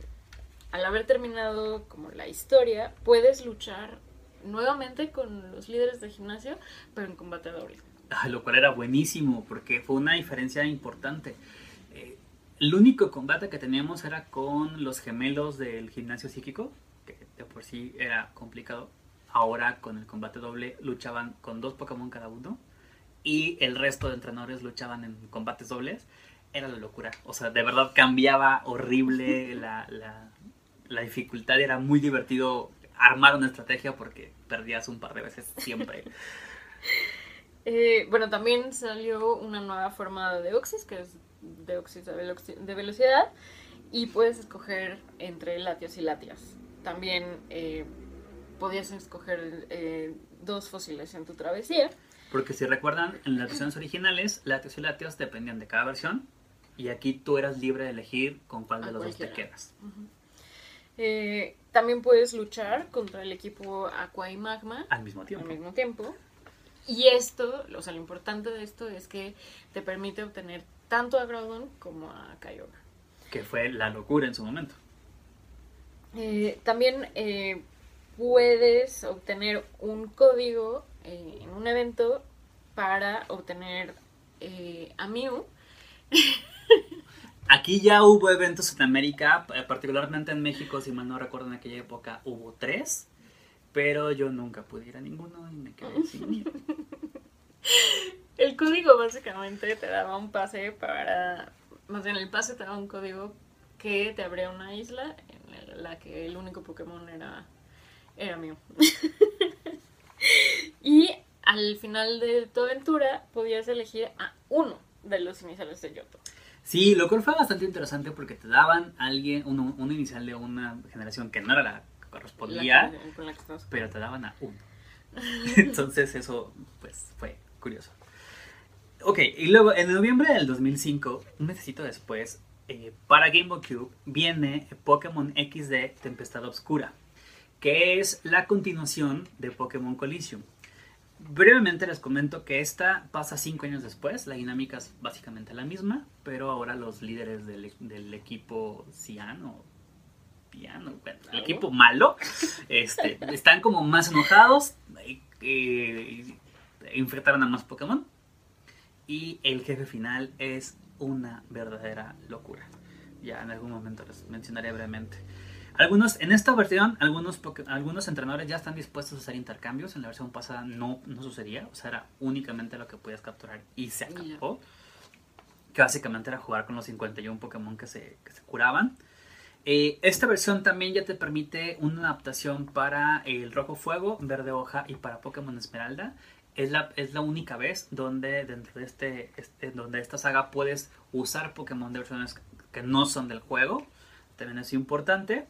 al haber terminado como la historia, puedes luchar nuevamente con los líderes de gimnasio, pero en combate doble. Ah, Lo cual era buenísimo porque fue una diferencia importante. Eh, el único combate que teníamos era con los gemelos del gimnasio psíquico, que de por sí era complicado. Ahora con el combate doble luchaban con dos Pokémon cada uno y el resto de entrenadores luchaban en combates dobles. Era la locura. O sea, de verdad cambiaba horrible la, la, la dificultad y era muy divertido armar una estrategia porque perdías un par de veces siempre. Eh, bueno, también salió una nueva forma de Deoxys, que es Deoxys de, veloci- de velocidad, y puedes escoger entre Latios y Latias. También eh, podías escoger eh, dos fósiles en tu travesía. Porque si recuerdan, en las versiones originales, Latios y Latios dependían de cada versión. Y aquí tú eras libre de elegir con cuál de A los dos te quedas. Eh, también puedes luchar contra el equipo Aqua y Magma Al mismo al tiempo. mismo tiempo. Y esto, o sea, lo importante de esto es que te permite obtener tanto a Groudon como a Kyogre. Que fue la locura en su momento. Eh, también eh, puedes obtener un código eh, en un evento para obtener a Mew. Aquí ya hubo eventos en América, eh, particularmente en México, si mal no recuerdo en aquella época hubo tres. Pero yo nunca pude ir a ninguno y me quedé sin ir. El código básicamente te daba un pase para... Más bien el pase te daba un código que te abría una isla en la que el único Pokémon era, era Mew. y al final de tu aventura podías elegir a uno de los iniciales de Yoto. Sí, lo cual fue bastante interesante porque te daban alguien, uno, un inicial de una generación que no era la que correspondía. La que- con la que estamos- pero te daban a uno. Entonces eso, pues, fue curioso. Ok, y luego en noviembre del 2005, un mesecito después, eh, para Game Boy Cube, viene Pokémon XD Tempestad Obscura, que es la continuación de Pokémon Collision. Brevemente les comento que esta pasa cinco años después, la dinámica es básicamente la misma, pero ahora los líderes del, del equipo Cian o Piano, el equipo malo, este, están como más enojados, eh, eh, enfrentaron a más Pokémon. Y el jefe final es una verdadera locura. Ya en algún momento les mencionaré brevemente. Algunos, en esta versión, algunos, algunos entrenadores ya están dispuestos a hacer intercambios. En la versión pasada no, no sucedía. O sea, era únicamente lo que podías capturar y se acabó. Que básicamente era jugar con los 51 Pokémon que se, que se curaban. Eh, esta versión también ya te permite una adaptación para el rojo fuego, verde hoja y para Pokémon Esmeralda. Es la, es la única vez donde dentro de este, este, donde esta saga puedes usar Pokémon de versiones que no son del juego. También es importante.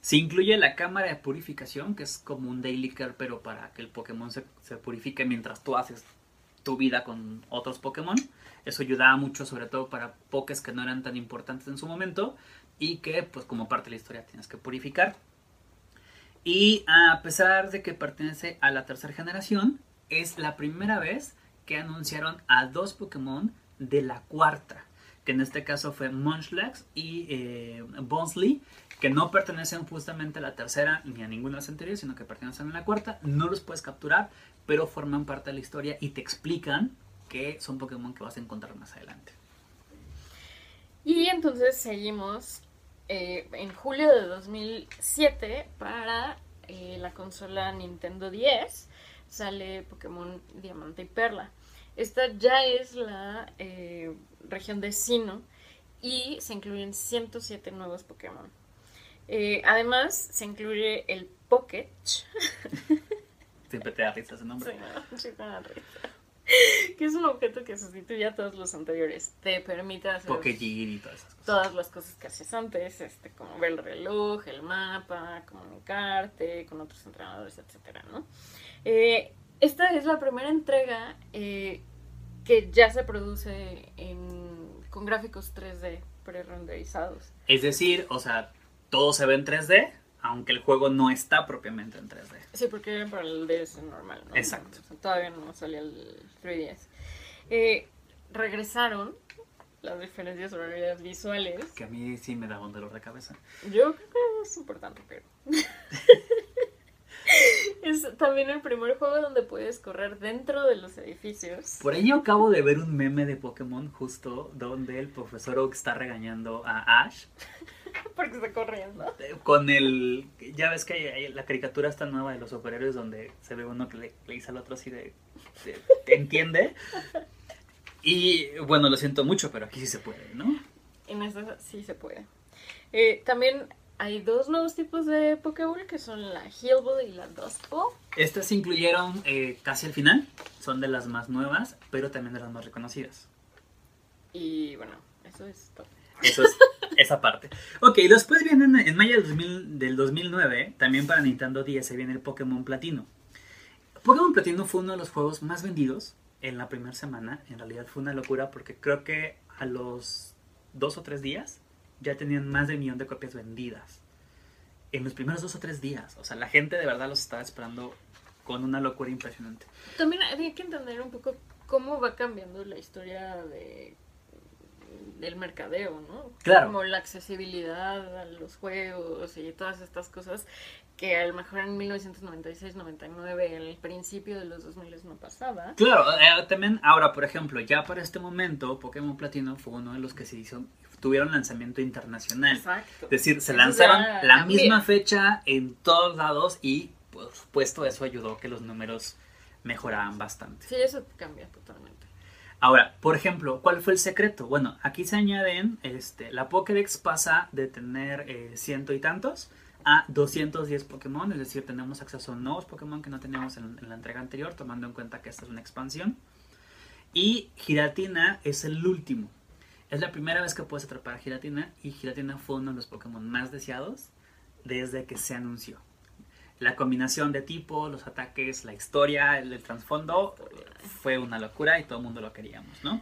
Se incluye la cámara de purificación, que es como un daily care, pero para que el Pokémon se, se purifique mientras tú haces tu vida con otros Pokémon. Eso ayudaba mucho, sobre todo para Pokés que no eran tan importantes en su momento y que, pues, como parte de la historia tienes que purificar. Y a pesar de que pertenece a la tercera generación, es la primera vez que anunciaron a dos Pokémon de la cuarta, que en este caso fue Munchlax y eh, Bonsley, que no pertenecen justamente a la tercera ni a ninguna de las anteriores, sino que pertenecen a la cuarta. No los puedes capturar, pero forman parte de la historia y te explican que son Pokémon que vas a encontrar más adelante. Y entonces seguimos eh, en julio de 2007 para eh, la consola Nintendo 10 sale Pokémon Diamante y Perla. Esta ya es la eh, región de Sino y se incluyen 107 nuevos Pokémon. Además, se incluye el Pocket. Siempre te da risa ese nombre. Sí, que es un objeto que sustituye a todos los anteriores. Te permite hacer y todas esas cosas. Todas las cosas que hacías antes, este, como ver el reloj, el mapa, comunicarte con otros entrenadores, etcétera, ¿no? Eh, esta es la primera entrega eh, que ya se produce con gráficos 3D pre-renderizados. Es decir, o sea, todo se ve en 3D, aunque el juego no está propiamente en 3D. Sí, porque para el DS normal, ¿no? Exacto. todavía no salía el 3DS. Eh, regresaron las diferencias horarias visuales. Que a mí sí me da un dolor de cabeza. Yo creo que es importante, pero... es también el primer juego donde puedes correr dentro de los edificios. Por ello acabo de ver un meme de Pokémon justo donde el profesor Oak está regañando a Ash Porque está corriendo. Con el. Ya ves que hay, la caricatura esta nueva de los superhéroes donde se ve uno que le, dice al otro así de. ¿Te entiende? Y bueno, lo siento mucho, pero aquí sí se puede, ¿no? En esta sí se puede. Eh, también hay dos nuevos tipos de Pokéball que son la Heal Ball y la Dust Ball. Estas se incluyeron eh, casi al final, son de las más nuevas, pero también de las más reconocidas. Y bueno, eso es todo. Eso es esa parte. Ok, después viene en mayo del, del 2009, también para Nintendo 10, se viene el Pokémon Platino. Pokémon Platino fue uno de los juegos más vendidos en la primera semana. En realidad fue una locura porque creo que a los dos o tres días ya tenían más de un millón de copias vendidas. En los primeros dos o tres días. O sea, la gente de verdad los estaba esperando con una locura impresionante. También hay que entender un poco cómo va cambiando la historia de del mercadeo, ¿no? Claro. Como la accesibilidad a los juegos y todas estas cosas que a lo mejor en 1996-99, en el principio de los 2000 no pasaba. Claro, eh, también ahora, por ejemplo, ya para este momento, Pokémon Platino fue uno de los que se hizo, tuvieron lanzamiento internacional. Exacto. Es decir, se lanzaron la misma fecha en todos lados y, por supuesto, eso ayudó a que los números mejoraban bastante. Sí, eso cambia totalmente. Ahora, por ejemplo, ¿cuál fue el secreto? Bueno, aquí se añaden, este, la Pokédex pasa de tener eh, ciento y tantos a 210 Pokémon, es decir, tenemos acceso a nuevos Pokémon que no teníamos en, la entrega anterior, tomando en cuenta que esta es una expansión. Y Giratina es el último. Es la primera vez que puedes atrapar a Giratina y Giratina fue uno de los Pokémon más deseados desde que se anunció la combinación de tipo, los ataques, la historia, el, trasfondo, fue una locura y todo el mundo lo queríamos, ¿no?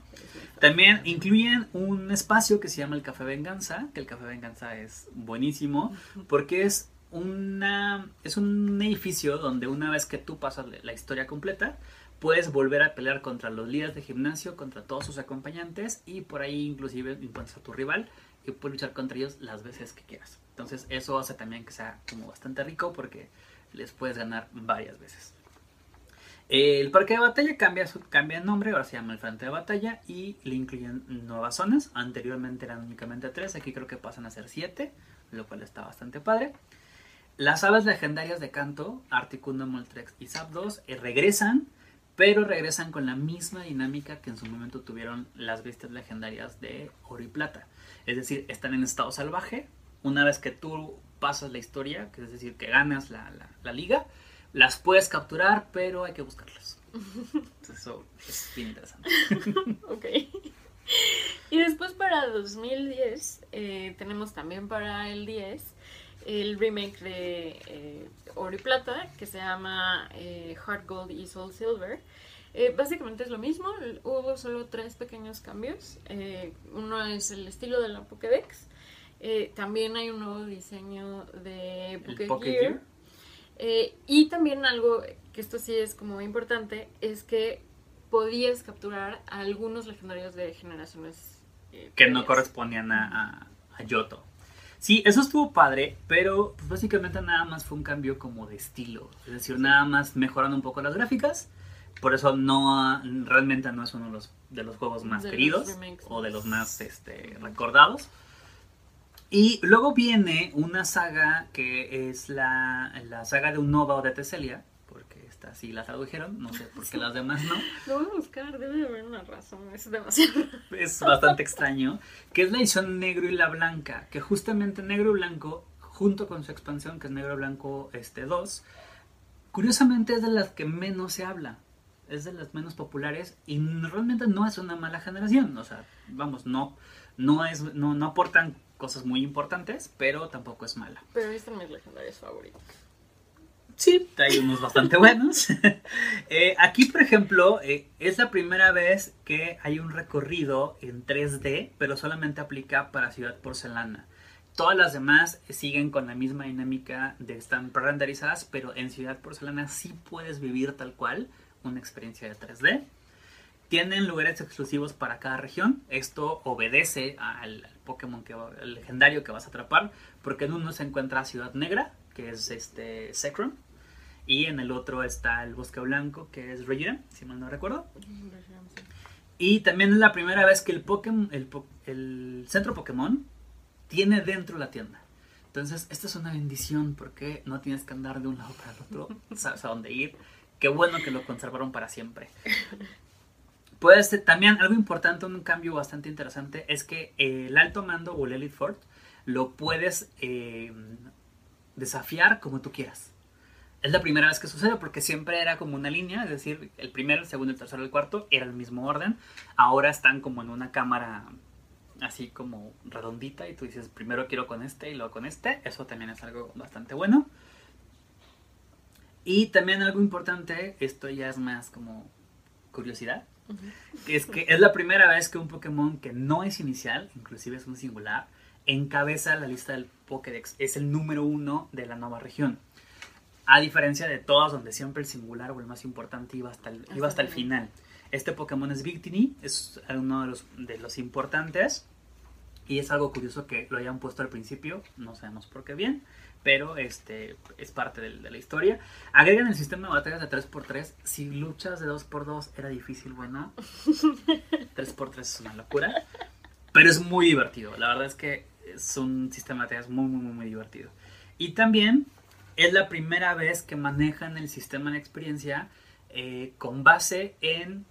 También incluyen un espacio que se llama el Café Venganza, que el Café Venganza es buenísimo porque es una es un edificio donde una vez que tú pasas la historia completa, puedes volver a pelear contra los líderes de gimnasio, contra todos sus acompañantes y por ahí inclusive encuentras a tu rival y puedes luchar contra ellos las veces que quieras. Entonces eso hace también que sea como bastante rico porque les puedes ganar varias veces. El parque de batalla cambia, su, cambia nombre, ahora se llama el frente de batalla y le incluyen nuevas zonas. Anteriormente eran únicamente tres, aquí creo que pasan a ser siete, lo cual está bastante padre. Las aves legendarias de Canto, Articuno, Moltrex y Zapdos, eh, regresan, pero regresan con la misma dinámica que en su momento tuvieron las bestias legendarias de Oro y Plata. Es decir, están en estado salvaje. Una vez que tú pasas la historia, que es decir, que ganas la, la, la liga, las puedes capturar, pero hay que buscarlas. Eso es bien interesante. ok. Y después para 2010 eh, tenemos también para el 10 el remake de eh, Oro y Plata que se llama eh, Heart Gold y Soul Silver. Eh, básicamente es lo mismo, hubo solo tres pequeños cambios. Eh, uno es el estilo de la Pokédex. Eh, también hay un nuevo diseño de Poké Gear. Gear. Eh, y también algo que esto sí es como importante es que podías capturar a algunos legendarios de generaciones eh, que no correspondían a, a, a Yoto. Sí, eso estuvo padre, pero pues, básicamente nada más fue un cambio como de estilo. Es decir, nada más mejorando un poco las gráficas. Por eso no realmente no es uno de los, de los juegos más De los queridos o de los más- más este, recordados. Y luego viene una saga que es la, la saga de Unova o de Teselia, porque esta sí la tradujeron, no sé por qué las demás no. Lo voy a buscar, debe de haber una razón, es demasiado. es bastante extraño, que es la edición negro y la blanca, que justamente negro y blanco, junto con su expansión, que es negro y blanco este 2, curiosamente es de las que menos se habla, es de las menos populares y realmente no es una mala generación, o sea, vamos, no, no, es, no, no aportan cosas muy importantes, pero tampoco es mala. Pero ahí están mis legendarios favoritos. Sí, hay unos bastante buenos. Eh, aquí, por ejemplo, eh, es la primera vez que hay un recorrido en 3D, pero solamente aplica para Ciudad Porcelana. Todas las demás siguen con la misma dinámica de están renderizadas, pero en Ciudad Porcelana sí puedes vivir tal cual una experiencia de 3D. Tienen lugares exclusivos para cada región. Esto obedece al, Pokémon que, al legendario que vas a atrapar, porque en uno se encuentra Ciudad Negra, que es este Zekrom, y en el otro está el Bosque Blanco, que es Regina, si mal no recuerdo. Y también es la primera vez que el, el, el centro Pokémon tiene dentro la tienda. Entonces, esta es una bendición porque no tienes que andar de un lado para el otro, sabes a dónde ir. Qué bueno que lo conservaron para siempre. Pues eh, también algo importante, un cambio bastante interesante, es que el alto mando o el Elite Fort lo puedes eh, desafiar como tú quieras. Es la primera vez que sucede porque siempre era como una línea, es decir, el primero, el segundo, el tercero, el cuarto era el mismo orden. Ahora están como en una cámara así como redondita y tú dices primero quiero con este y luego con este. Eso también es algo bastante bueno. Y también algo importante, esto ya es más como curiosidad, es que es la primera vez que un Pokémon que no es inicial, inclusive es un singular, encabeza la lista del Pokédex. Es el número uno de la nueva región. A diferencia de todas donde siempre el singular o el más importante iba hasta el, iba hasta el final. Este Pokémon es Victini, es uno de los, de los importantes. Y es algo curioso que lo hayan puesto al principio, no sabemos por qué bien, pero este es parte de, la historia. Agregan el sistema de batallas de 3x3. Si luchas de 2x2 era difícil, bueno, 3x3 es una locura, pero es muy divertido. La verdad es que es un sistema de batallas muy, muy, muy, muy divertido. Y también es la primera vez que manejan el sistema de experiencia eh, con base en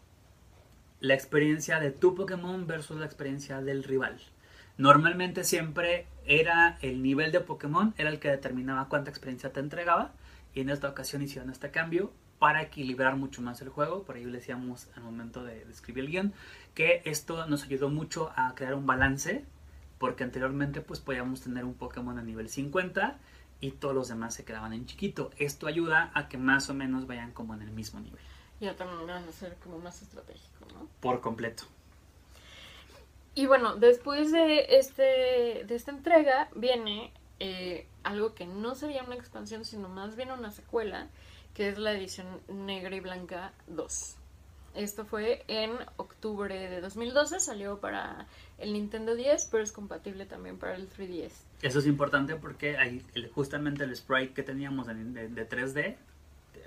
la experiencia de tu Pokémon versus la experiencia del rival. Normalmente siempre era el nivel de Pokémon, era el que determinaba cuánta experiencia te entregaba. Y en esta ocasión hicieron este cambio para equilibrar mucho más el juego. Por ahí le decíamos al momento de, de escribir el guion que esto nos ayudó mucho a crear un balance. Porque anteriormente pues podíamos tener un Pokémon a nivel 50 y todos los demás se quedaban en chiquito. Esto ayuda a que más o menos vayan como en el mismo nivel. Ya también va a ser como más estratégico, ¿no? Por completo. Y bueno, después de este de esta entrega viene eh, algo que no sería una expansión, sino más bien una secuela, que es la edición negra y blanca 2. Esto fue en octubre de 2012, salió para el Nintendo 10, pero es compatible también para el 3DS. Eso es importante porque el- justamente el sprite que teníamos de, de- de 3D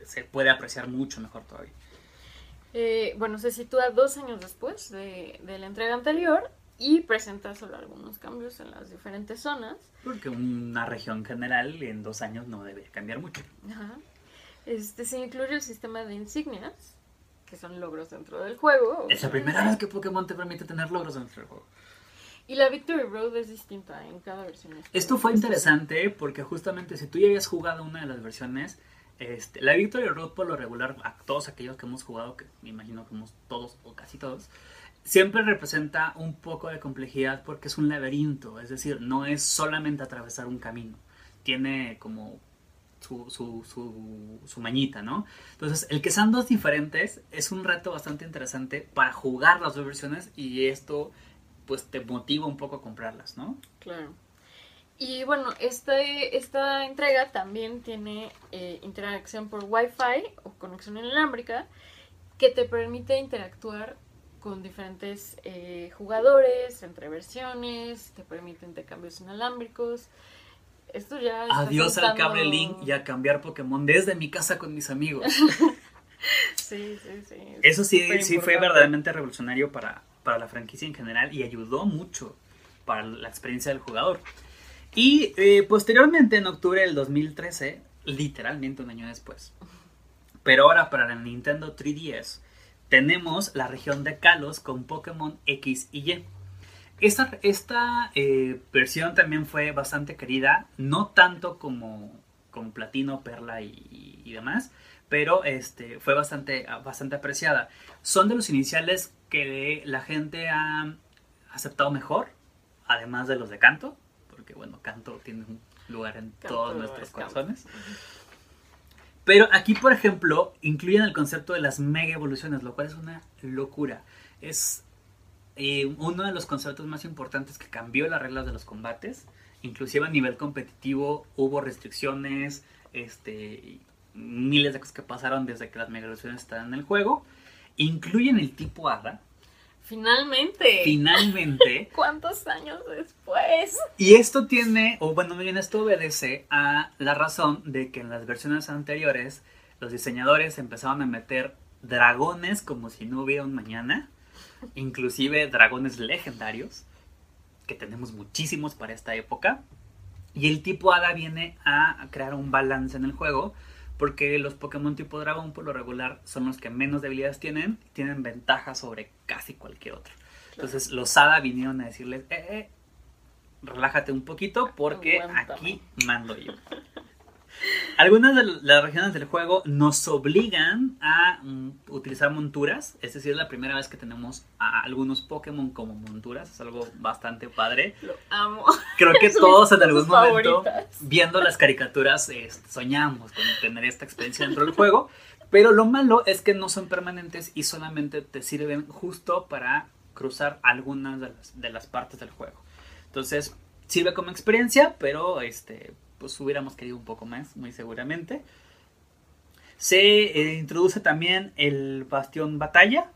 se puede apreciar mucho mejor todavía. Eh, bueno, se sitúa dos años después de, de la entrega anterior y presenta solo algunos cambios en las diferentes zonas. Porque una región general en dos años no debe cambiar mucho. Ajá. Este, se incluye el sistema de insignias, que son logros dentro del juego. Es la primera vez que Pokémon te permite tener logros dentro del juego. Y la Victory Road es distinta en cada versión. Esto fue interesante porque justamente si tú ya habías jugado una de las versiones, este, la Victory Road por lo regular, a todos aquellos que hemos jugado, que me imagino que hemos todos o casi todos, siempre representa un poco de complejidad porque es un laberinto, es decir, no es solamente atravesar un camino, tiene como su, su, su, su, mañita, ¿no? Entonces, el que sean dos diferentes es un reto bastante interesante para jugar las dos versiones y esto pues te motiva un poco a comprarlas, ¿no? Claro. Y bueno, este, esta entrega también tiene eh, interacción por Wi-Fi o conexión inalámbrica que te permite interactuar con diferentes eh, jugadores, entre versiones, te permite intercambios inalámbricos. Esto ya... Adiós al cable link y a cambiar Pokémon desde mi casa con mis amigos. sí, sí, sí. Eso sí, sí fue verdaderamente revolucionario para, para la franquicia en general y ayudó mucho para la experiencia del jugador. Y eh, posteriormente, en octubre del 2013, literalmente un año después, pero ahora para la Nintendo 3DS, tenemos la región de Kalos con Pokémon X y Y. Esta, esta eh, versión también fue bastante querida, no tanto como con Platino, Perla y, y, demás, pero este, fue bastante, bastante apreciada. Son de los iniciales que la gente ha aceptado mejor, además de los de canto, porque bueno, canto tiene un lugar en todos nuestros corazones. Pero aquí, por ejemplo, incluyen el concepto de las mega evoluciones, lo cual es una locura. Es eh, uno de los conceptos más importantes que cambió las reglas de los combates. Inclusive a nivel competitivo hubo restricciones, este, miles de cosas que pasaron desde que las mega evoluciones estaban en el juego. Incluyen el tipo Hada, Finalmente. Finalmente. ¿Cuántos años después? Y esto tiene, o bueno, bien, esto obedece a la razón de que en las versiones anteriores los diseñadores empezaban a meter dragones como si no hubiera un mañana, inclusive dragones legendarios, que tenemos muchísimos para esta época. Y el tipo Hada viene a crear un balance en el juego porque los Pokémon tipo dragón por lo regular son los que menos debilidades tienen, tienen ventaja sobre casi cualquier otro. Entonces los Hada vinieron a decirles, eh, eh, relájate un poquito porque aquí mando yo. Algunas de las regiones del juego nos obligan a mm, utilizar monturas, es decir, es la primera vez que tenemos a algunos Pokémon como monturas, es algo bastante padre. Lo amo. Creo que todos en algún momento, viendo las caricaturas, soñamos con tener esta experiencia dentro del juego, pero lo malo es que no son permanentes y solamente te sirven justo para cruzar algunas de las, de las partes del juego. Entonces, sirve como experiencia, pero este pues hubiéramos querido un poco más, muy seguramente. Se eh, introduce también el bastión batalla.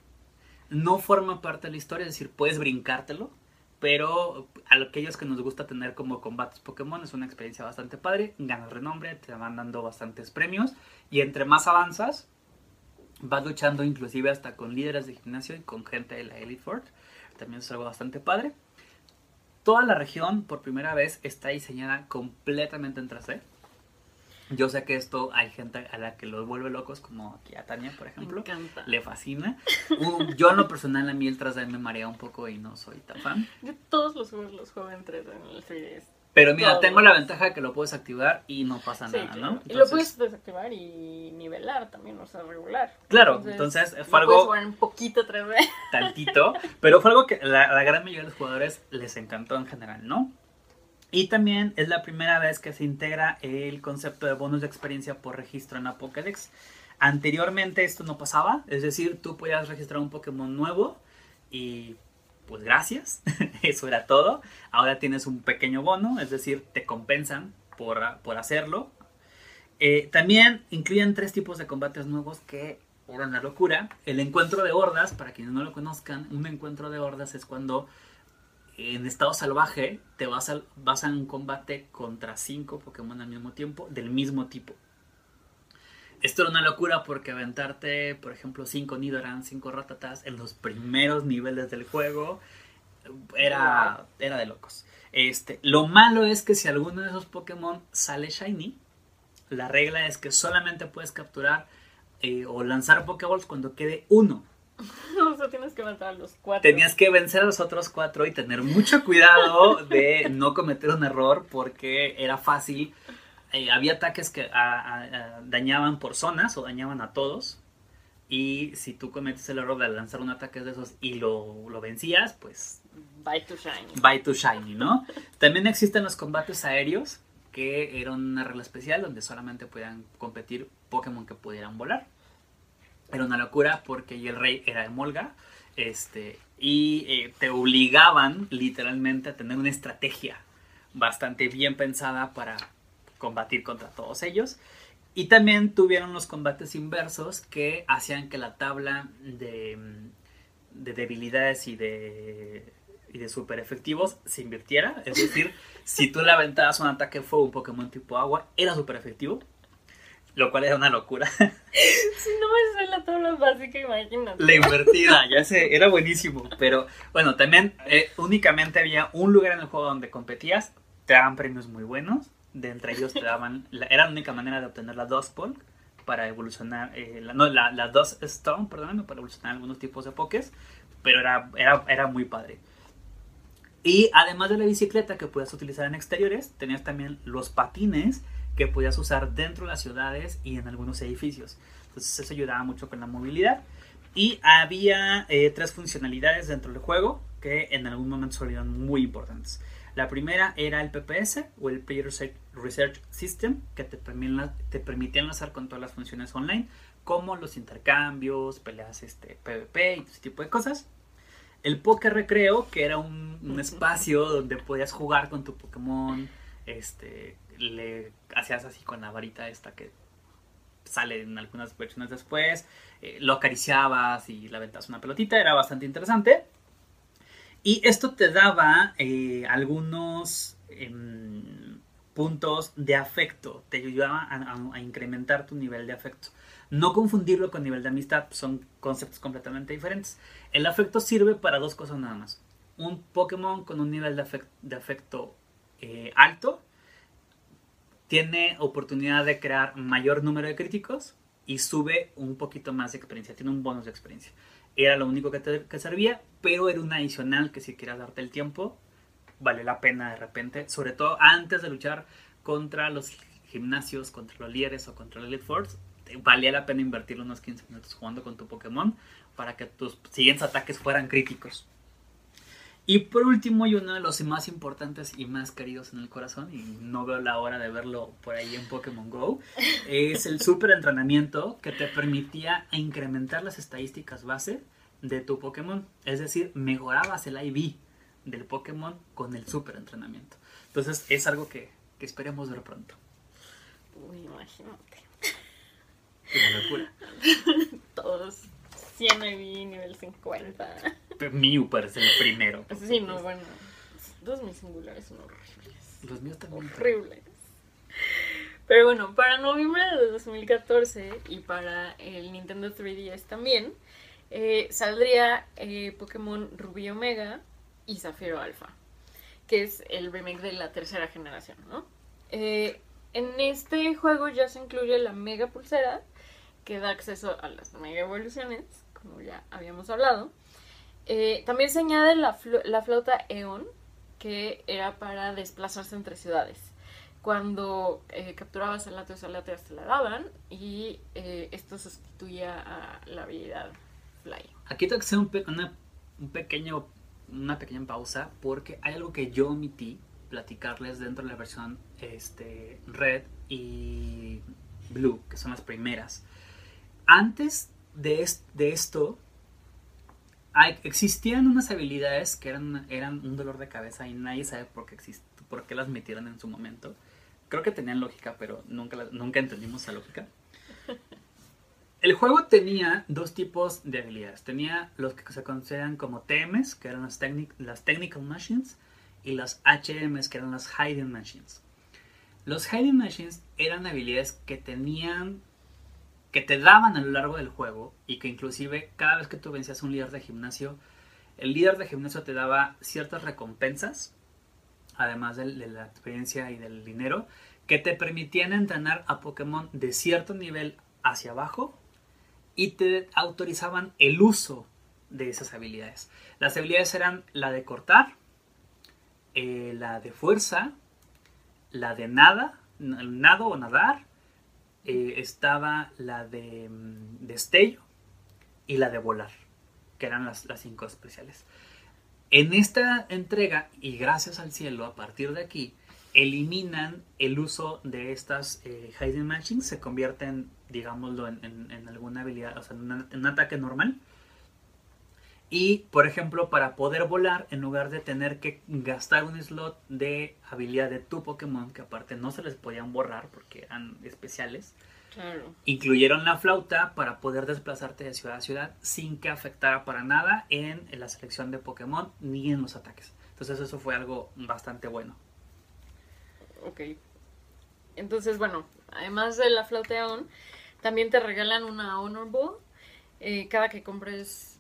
No forma parte de la historia, es decir, puedes brincártelo. Pero a aquellos que nos gusta tener como combates Pokémon es una experiencia bastante padre. Ganas renombre, te van dando bastantes premios. Y entre más avanzas, vas luchando inclusive hasta con líderes de gimnasio y con gente de la Elite Four. También es algo bastante padre. Toda la región, por primera vez, está diseñada completamente en 3D. Yo sé que esto hay gente a la que los vuelve locos, como aquí a Tania, por ejemplo. Me encanta. Le fascina. yo en lo personal, a mí el 3D me marea un poco y no soy tan fan. Yo todos los juegos los juego en 3D en el 3DS. Pero mira, tengo la ventaja de que lo puedes activar y no pasa nada, ¿no? y lo puedes desactivar y nivelar también, o sea, regular. Claro, entonces, fue algo... Puedes un poquito 3D. Tantito, pero fue algo que la, la gran mayoría de los jugadores les encantó en general, ¿no? Y también es la primera vez que se integra el concepto de bonus de experiencia por registro en Pokédex. Anteriormente esto no pasaba, es decir, tú podías registrar un Pokémon nuevo y pues gracias, eso era todo. Ahora tienes un pequeño bono, es decir, te compensan por, por hacerlo. Eh, también incluyen tres tipos de combates nuevos que eran una locura. El encuentro de hordas, para quienes no lo conozcan, un encuentro de hordas es cuando en estado salvaje te vas a, vas a un combate contra cinco Pokémon al mismo tiempo del mismo tipo. Esto era una locura porque aventarte, por ejemplo, 5 Nidoran, 5 Ratatas en los primeros niveles del juego era, era de locos. Este, lo malo es que si alguno de esos Pokémon sale Shiny, la regla es que solamente puedes capturar eh, o lanzar Pokéballs cuando quede uno. o sea, tienes que matar a los cuatro. Tenías que vencer a los otros cuatro y tener mucho cuidado de no cometer un error porque era fácil. Eh, había ataques que a- a- a- dañaban por zonas o dañaban a todos. Y si tú cometes el error de lanzar un ataque de esos y lo, lo vencías, pues Bye to shiny. Bye to Shiny, ¿no? También existen los combates aéreos, que eran una regla especial donde solamente podían competir Pokémon que pudieran volar. Era una locura porque y el rey era de Molga. Este, y eh, te obligaban literalmente a tener una estrategia bastante bien pensada para combatir contra todos ellos. Y también tuvieron los combates inversos que hacían que la tabla de, mm, de debilidades y de, y de super efectivos se invirtiera. Es decir, si tú le aventabas un ataque de fuego a un Pokémon tipo agua, era super efectivo. Lo cual era una locura. Si no me la tabla básica, imagínate. La invertida, ya sé, era buenísimo. Pero bueno, también eh, únicamente había un lugar en el juego donde competías, te daban premios muy buenos. De entre ellos te daban, era la única manera de obtener la Dustball para evolucionar, eh, no, la, la Dust Stone, perdóname, para evolucionar algunos tipos de Pokés. Pero era, era, era muy padre. Y además de la bicicleta que podías utilizar en exteriores, tenías también los patines que podías usar dentro de las ciudades y en algunos edificios. Entonces eso ayudaba mucho con la movilidad. Y había eh, tres funcionalidades dentro del juego que en algún momento salieron muy importantes. La primera era el PPS o el Player Research- System que te permitía enlazar con todas las funciones online como los intercambios, peleas este, PvP y ese tipo de cosas. El Poker Recreo, que era un, un espacio donde podías jugar con tu Pokémon, este, le hacías así con la varita esta que sale en algunas versiones después, eh, lo acariciabas y le aventabas una pelotita, era bastante interesante. Y esto te daba eh, algunos em, puntos de afecto, te ayudaba a, incrementar tu nivel de afecto. No confundirlo con nivel de amistad, son conceptos completamente diferentes. El afecto sirve para dos cosas nada más. Un Pokémon con un nivel de afecto eh, alto tiene oportunidad de crear mayor número de críticos y sube un poquito más de experiencia, tiene un bonus de experiencia. Era lo único que te que servía, pero era un adicional que si quieras darte el tiempo, vale la pena de repente, sobre todo antes de luchar contra los gimnasios, contra los líderes o contra los Elite Force, valía la pena invertir unos 15 minutos jugando con tu Pokémon para que tus siguientes ataques fueran críticos. Y por último, y uno de los más importantes y más queridos en el corazón, y no veo la hora de verlo por ahí en Pokémon Go, es el super entrenamiento que te permitía incrementar las estadísticas base de tu Pokémon. Es decir, mejorabas el IV del Pokémon con el super entrenamiento. Entonces es algo que, que esperemos ver pronto. Uy, imagínate. Una locura. Todos 100 IV, nivel 50. Pero Mew parece el primero. Sí, no, bueno. Todos mis singulares son horribles. Los míos también. Horribles. Pero bueno, para noviembre de 2014 y para el Nintendo 3DS también, eh, saldría eh, Pokémon Rubí Omega y Zafiro Alpha, que es el remake de la tercera generación, ¿no? Eh, en este juego ya se incluye la Mega Pulsera, que da acceso a las Mega Evoluciones, como ya habíamos hablado. Eh, también se añade la, la flauta Eon, que era para desplazarse entre ciudades. Cuando eh, capturabas a Latios, a Latios te la daban y eh, esto sustituía a la habilidad Fly. Aquí tengo que hacer un, pe- una, un pequeño, una pequeña pausa porque hay algo que yo omití platicarles dentro de la versión este, Red y Blue, que son las primeras. Antes de, es- de esto, hay- existían unas habilidades que eran, eran un dolor de cabeza y nadie sabe por qué, exist- por qué las metieron en su momento. Creo que tenían lógica, pero nunca, la- nunca entendimos esa lógica. El juego tenía dos tipos de habilidades. Tenía los que se consideran como TMs, que eran las, las Technical Machines, y las HMs, que eran las Hiding Machines. Los Hiding Machines eran habilidades que tenían que te daban a lo largo del juego y que inclusive cada vez que tú vencías a un líder de gimnasio, el líder de gimnasio te daba ciertas recompensas, además de, la experiencia y del dinero, que te permitían entrenar a Pokémon de cierto nivel hacia abajo y te autorizaban el uso de esas habilidades. Las habilidades eran la de cortar, eh, la de fuerza, la de nada, nado o nadar, eh, estaba la de mm, destello y la de volar, que eran las, las cinco especiales. En esta entrega, y gracias al cielo, a partir de aquí, eliminan el uso de estas eh, hiding se convierten, digámoslo, en, en- en alguna habilidad, o sea, en, en un ataque normal. Y, por ejemplo, para poder volar, en lugar de tener que gastar un slot de habilidad de tu Pokémon, que aparte no se les podían borrar porque eran especiales, Claro. incluyeron la flauta para poder desplazarte de ciudad a ciudad sin que afectara para nada en la selección de Pokémon ni en los ataques. Entonces eso fue algo bastante bueno. Ok. Entonces, bueno, además de la flauta de On, también te regalan una Honor Ball eh, cada que compres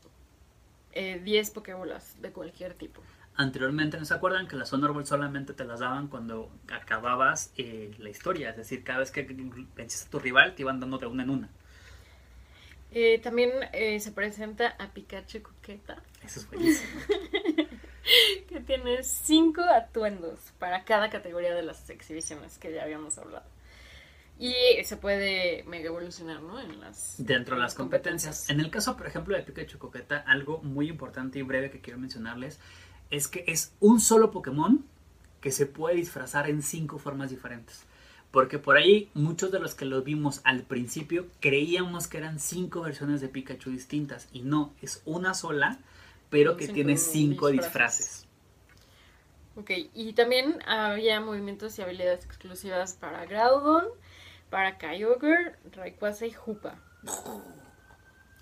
eh, 10 Pokébolas de cualquier tipo. Anteriormente, ¿no se acuerdan que las Honor Ball solamente te las daban cuando acababas eh, la historia? Es decir, cada vez que venciste a tu rival te iban dando de una en una. Eh, también eh, se presenta a Pikachu Coqueta, Eso es buenísimo. que tiene 5 atuendos para cada categoría de las exhibiciones que ya habíamos hablado. Y se puede mega evolucionar, ¿no? En las, Dentro de las competencias. En el caso, por ejemplo, de Pikachu Coqueta, algo muy importante y breve que quiero mencionarles es que es un solo Pokémon que se puede disfrazar en cinco formas diferentes. Porque por ahí muchos de los que lo vimos al principio creíamos que eran cinco versiones de Pikachu distintas. Y no, es una sola, pero que cinco tiene cinco disfraces. disfraces. Ok, y también había movimientos y habilidades exclusivas para Groudon, para Kyogre, Rayquaza y Hoopa.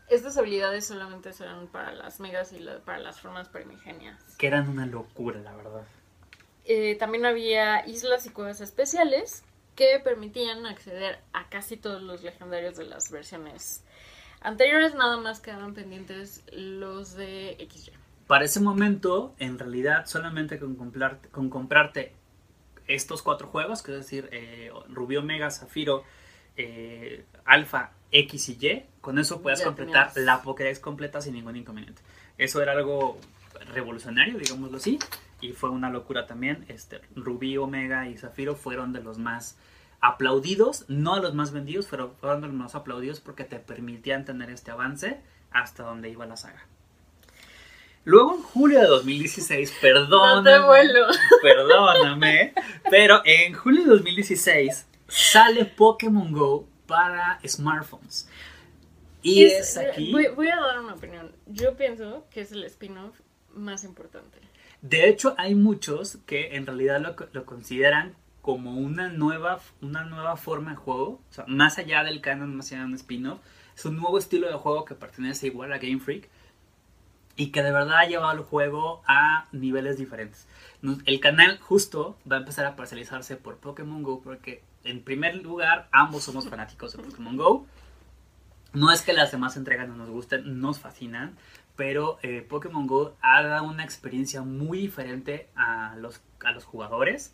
Estas habilidades solamente serán para las megas y la- para las formas primigenias. Que eran una locura, la verdad. Eh, también había islas y cuevas especiales que permitían acceder a casi todos los legendarios de las versiones anteriores, nada más quedaban pendientes los de XY. Para ese momento, en realidad, solamente con comprarte, con comprarte estos cuatro juegos, que es decir, eh, Rubio, Omega, Zafiro, eh, Alfa, X y Y, con eso puedes Ya completar tenías. la Pokédex completa sin ningún inconveniente. Eso era algo revolucionario, digámoslo así, y fue una locura también. Este, Rubí, Omega y Zafiro fueron de los más aplaudidos, no de los más vendidos, pero fueron de los más aplaudidos porque te permitían tener este avance hasta donde iba la saga. Luego en julio de 2016, No perdóname, te vuelo. perdóname, pero en julio de 2016 sale Pokémon Go para smartphones. Y es, aquí, Voy, voy a dar una opinión. Yo pienso que es el spin-off más importante. de hecho hay muchos que en realidad lo, lo consideran como una nueva, una nueva forma de juego, o sea, más allá del canon, más allá de un spin-off, es un nuevo estilo de juego que pertenece igual a Game Freak y que de verdad ha llevado el juego a niveles diferentes. El canal justo va a empezar a parcializarse por Pokémon Go porque en primer lugar ambos somos fanáticos de Pokémon Go. No es que las demás entregas no nos gusten, nos fascinan, pero eh, Pokémon Go ha dado una experiencia muy diferente a los, a los jugadores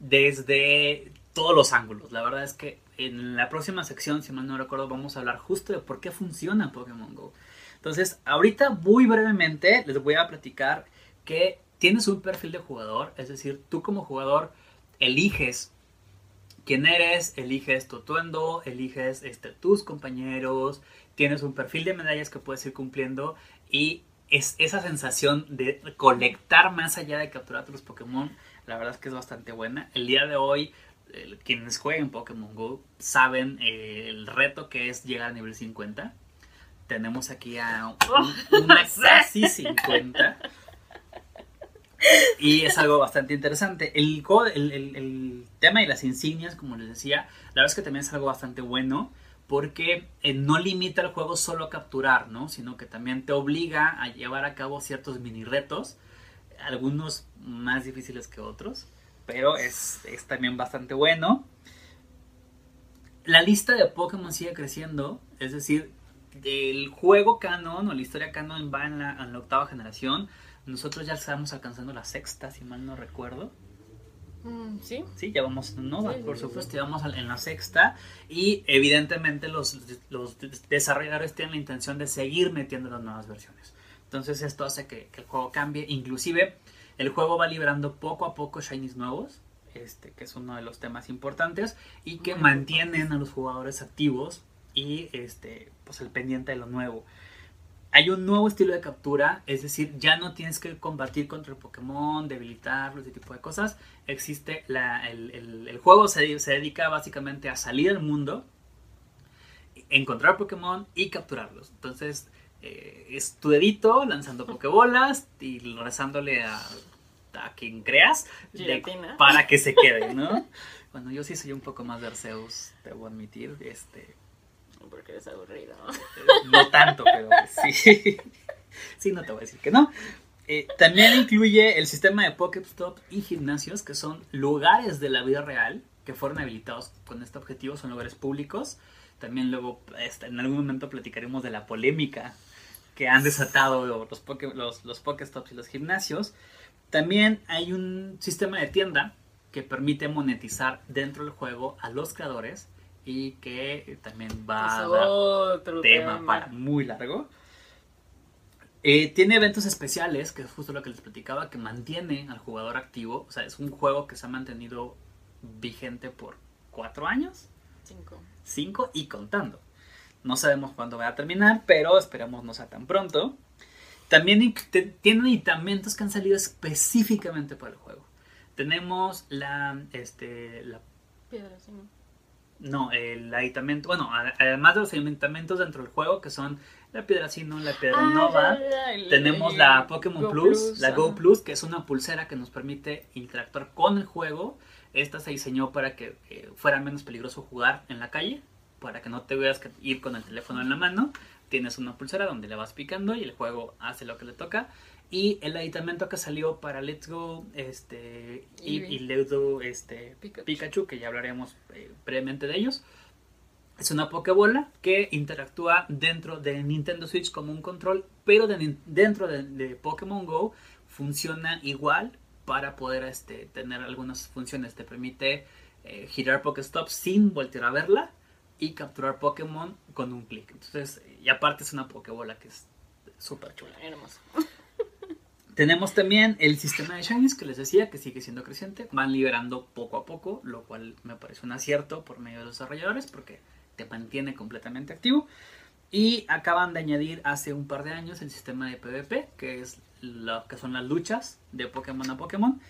desde todos los ángulos. La verdad es que en la próxima sección, si mal no recuerdo, vamos a hablar justo de por qué funciona Pokémon Go. Entonces, ahorita muy brevemente les voy a platicar que tienes un perfil de jugador, es decir, tú como jugador eliges quién eres, eliges tu atuendo, eliges este, tus compañeros, tienes un perfil de medallas que puedes ir cumpliendo y es esa sensación de colectar más allá de capturar a tus Pokémon, la verdad es que es bastante buena. El día de hoy, quienes jueguen Pokémon Go saben eh, el reto que es llegar a nivel 50. Tenemos aquí a un- una casi 50. Y es algo bastante interesante. El, el, el- el tema de las insignias, como les decía, la verdad es que también es algo bastante bueno porque eh, no limita el juego solo a capturar, ¿no? Sino que también te obliga a llevar a cabo ciertos mini retos, algunos más difíciles que otros, pero es, es también bastante bueno. la lista de Pokémon sigue creciendo, es decir, el juego canon o la historia canon va en la, en la octava generación. Nosotros ya estamos alcanzando la sexta, si mal no recuerdo. Mm, sí. Sí, ya vamos, no, Sí, sí, por supuesto, sí. ya vamos en la sexta. Y evidentemente los, los desarrolladores tienen la intención de seguir metiendo las nuevas versiones. Entonces esto hace que, que el juego cambie. Inclusive el juego va liberando poco a poco shinies nuevos, este, que es uno de los temas importantes, y que Muy mantienen a los jugadores activos y este, pues el pendiente de lo nuevo. Hay un nuevo estilo de captura, es decir, ya no tienes que combatir contra el Pokémon, debilitarlo, ese tipo de cosas. Existe la, el, el- el juego se, se dedica básicamente a salir al mundo, encontrar Pokémon y capturarlos. Entonces, eh, es tu dedito lanzando Pokébolas y rezándole a, a quien creas de- para que se quede, ¿no? Bueno, yo sí soy un poco más de Arceus, debo admitir, este, Porque eres aburrido. no tanto, pero pues sí. Sí, no te voy a decir que no. Eh, también incluye el sistema de Pokéstop y gimnasios, que son lugares de la vida real que fueron habilitados con este objetivo, son lugares públicos. También luego, este, en algún momento platicaremos de la polémica que han desatado los, Poké- los, los Pokéstops y los gimnasios. También hay un sistema de tienda que permite monetizar dentro del juego a los creadores y que también va a dar otro tema tema. para muy largo. Eh, tiene eventos especiales, que es justo lo que les platicaba, que mantiene al jugador activo. O sea, es un juego que se ha mantenido vigente por cuatro años, Cinco. cinco y contando. No sabemos cuándo va a terminar, pero esperamos no sea tan pronto. También tiene aditamentos que han salido específicamente para el juego. Tenemos la, este, la Piedra, sí, ¿no? No, el aditamento, bueno, además de los aditamentos dentro del juego, que son la piedra Sinnoh, la piedra Ah, Nova, tenemos la Pokémon Go Plus, la Go. Plus, que es una pulsera que nos permite interactuar con el juego. Esta se diseñó para que eh, fuera menos peligroso jugar en la calle, para que no te veas que ir con el teléfono en la mano. Tienes una pulsera donde le vas picando y el juego hace lo que le toca. Y el aditamento que salió para Let's Go este, y, y Let's Go este, Pikachu. Pikachu, que ya hablaremos eh, brevemente de ellos. Es una Pokébola que interactúa dentro de Nintendo Switch como un control, pero de dentro de, de Pokémon Go funciona igual para poder este, tener algunas funciones. Te permite eh, girar Pokéstop sin voltear a verla y capturar Pokémon con un clic. Entonces, y aparte es una Pokébola que es súper chula. Hermoso. Tenemos también el sistema de shinies que les decía que sigue siendo creciente. Van liberando poco a poco, lo cual me parece un acierto por medio de los desarrolladores porque te mantiene completamente activo. Y acaban de añadir hace un par de años el sistema de PvP, que es lo que son las luchas de Pokémon a Pokémon.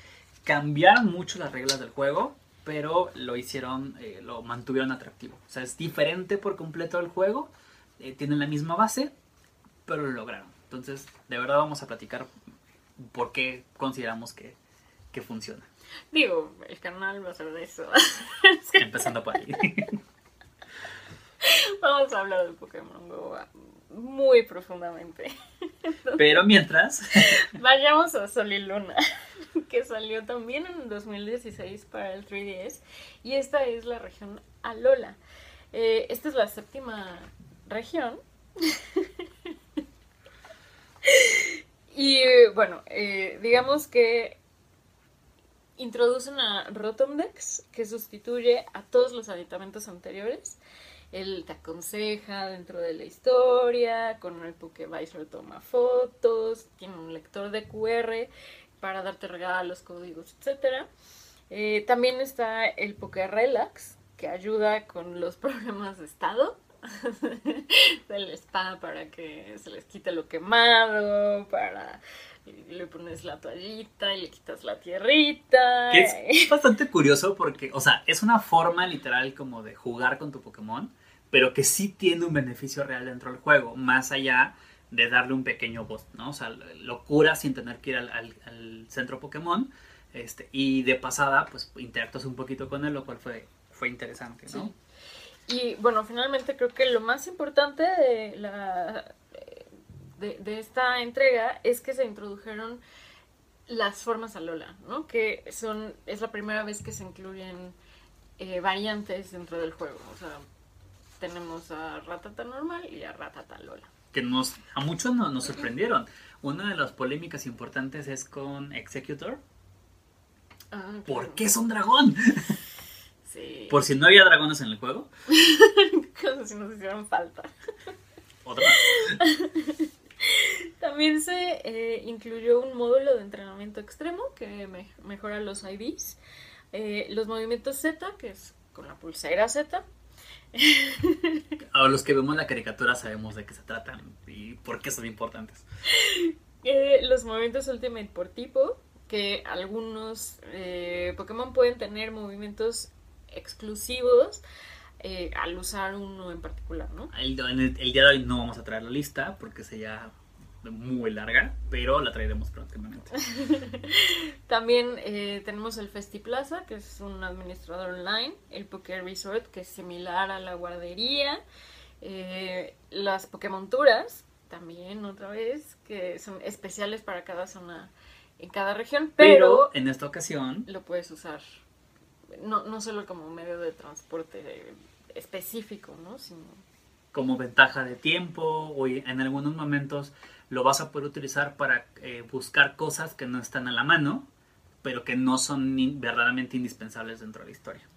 Cambiaron mucho las reglas del juego, pero lo hicieron, eh, lo mantuvieron atractivo. O sea, es diferente por completo del juego. eh, tienen la misma base, pero lo lograron. Entonces, de verdad vamos a platicar por qué consideramos que, que funciona. Digo, el canal va a ser de eso. Empezando por ahí. Vamos a hablar de Pokémon Go muy profundamente. Pero mientras, Vayamos a Sol y Luna, que salió también en 2016 para el 3DS. Y esta es la región Alola. Eh, esta es la séptima región. Y eh, bueno, eh, digamos que introducen a Rotomdex, que sustituye a todos los aditamentos anteriores. Él te aconseja dentro de la historia, con el Pokévisor toma fotos, tiene un lector de QR para darte regalos, códigos, etc. también está el Pokérelax, que ayuda con los problemas de estado del spa para que se les quite lo quemado, para le pones la toallita y le quitas la tierrita. que es bastante curioso porque, o sea, es una forma literal como de jugar con tu Pokémon, pero que sí tiene un beneficio real dentro del juego, más allá de darle un pequeño boost, ¿no? O sea, lo cura sin tener que ir al, al- al centro Pokémon. Este, y de pasada, pues interactúas un poquito con él, lo cual fue, fue interesante, ¿no? Sí. Y bueno, finalmente creo que lo más importante de, la, de, de esta entrega es que se introdujeron las formas Alola, ¿no? Que son, es la primera vez que se incluyen eh, variantes dentro del juego. O sea, tenemos a Ratata normal y a Ratata Lola. Que nos, a muchos no- nos sorprendieron. Una de las polémicas importantes es con Executor. Ah, ¿Por qué es un dragón? Sí. Por si no había dragones en el juego. Como si nos hicieran falta. Otra más. También se eh, incluyó un módulo de entrenamiento extremo que me- mejora los IVs, eh, los movimientos Z, que es con la pulsera Z, A los que vemos la caricatura sabemos de qué se tratan y por qué son importantes. eh, los movimientos Ultimate por tipo, que algunos Pokémon pueden tener movimientos exclusivos eh, al usar uno en particular, ¿no? El, en el- el día de hoy no vamos a traer la lista porque sería muy larga, pero la traeremos próximamente. También eh, tenemos el Festiplaza, que es un administrador online, el Poké Resort, que es similar a la guardería, eh, las Pokémonturas, también otra vez, que son especiales para cada zona en cada región, Pero pero, en esta ocasión lo puedes usar no, no solo como medio de transporte específico, ¿no? Sino como ventaja de tiempo o en algunos momentos lo vas a poder utilizar para eh, buscar cosas que no están a la mano, pero que no son verdaderamente indispensables dentro de la historia.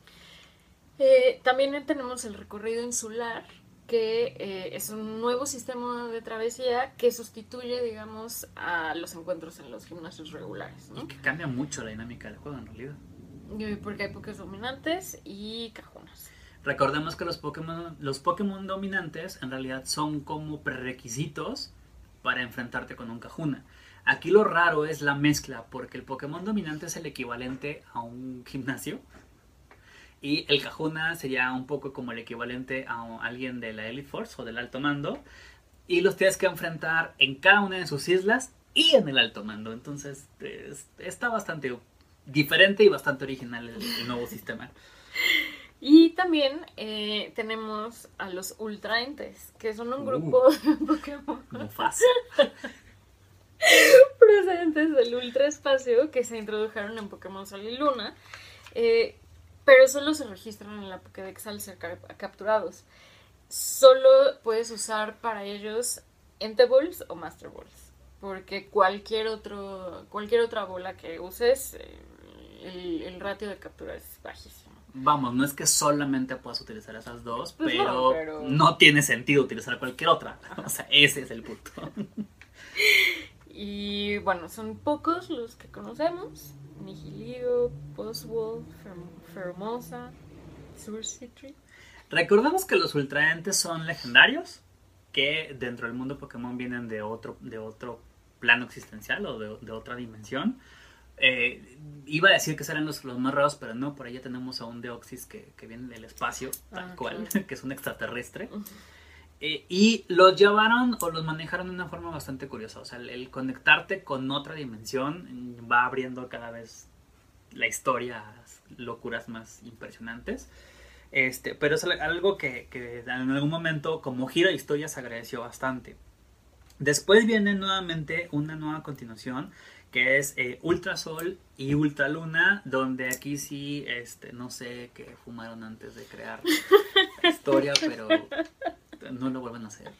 Eh, también tenemos el recorrido insular, que eh, es un nuevo sistema de travesía que sustituye, digamos, a los encuentros en los gimnasios regulares, Y ¿no? que cambia mucho la dinámica del juego en realidad. Porque hay pokés dominantes y cajonas. Recordemos que los Pokémon, los Pokémon dominantes en realidad son como prerequisitos para enfrentarte con un Kahuna. Aquí lo raro es la mezcla, porque el Pokémon dominante es el equivalente a un gimnasio. Y el Kahuna sería un poco como el equivalente a alguien de la Elite Force o del alto mando. Y los tienes que enfrentar en cada una de sus islas y en el alto mando. Entonces es- está bastante diferente y bastante original el- el nuevo sistema. Y también eh, tenemos a los ultraentes, que son un Uh. grupo de Pokémon Mufasa. procedentes del ultraespacio que se introdujeron en Pokémon Sol y Luna, eh, pero solo se registran en la Pokédex al ser cap- capturados. Solo puedes usar para ellos Ente Balls o Master Balls, porque cualquier, otro, cualquier otra bola que uses, eh, el, el ratio de captura es bajísimo. Vamos, no es que solamente puedas utilizar esas dos, Pues pero, no, pero- no tiene sentido utilizar cualquier otra. O sea, ese es el punto. Y bueno, son pocos los que conocemos. Nihilio, Postwall, Fer- Fermosa, Surcitri. Recordemos que los ultraentes son legendarios, que dentro del mundo Pokémon vienen de otro, de otro plano existencial o de, de otra dimensión. Eh, iba a decir que serán los, los más raros, pero no, por ahí ya tenemos a un Deoxys que, que viene del espacio, tal Ah, cual, claro. que es un extraterrestre. Eh, y los llevaron o los manejaron de una forma bastante curiosa. O sea, el, el conectarte con otra dimensión va abriendo cada vez la historia a locuras más impresionantes. Este, pero es al- algo que, que en algún momento, como giro de historia, se agradeció bastante. Después viene nuevamente una nueva continuación que es eh, Ultrasol y Ultraluna, donde aquí sí, este, no sé qué fumaron antes de crear la historia, pero no lo vuelven a hacer.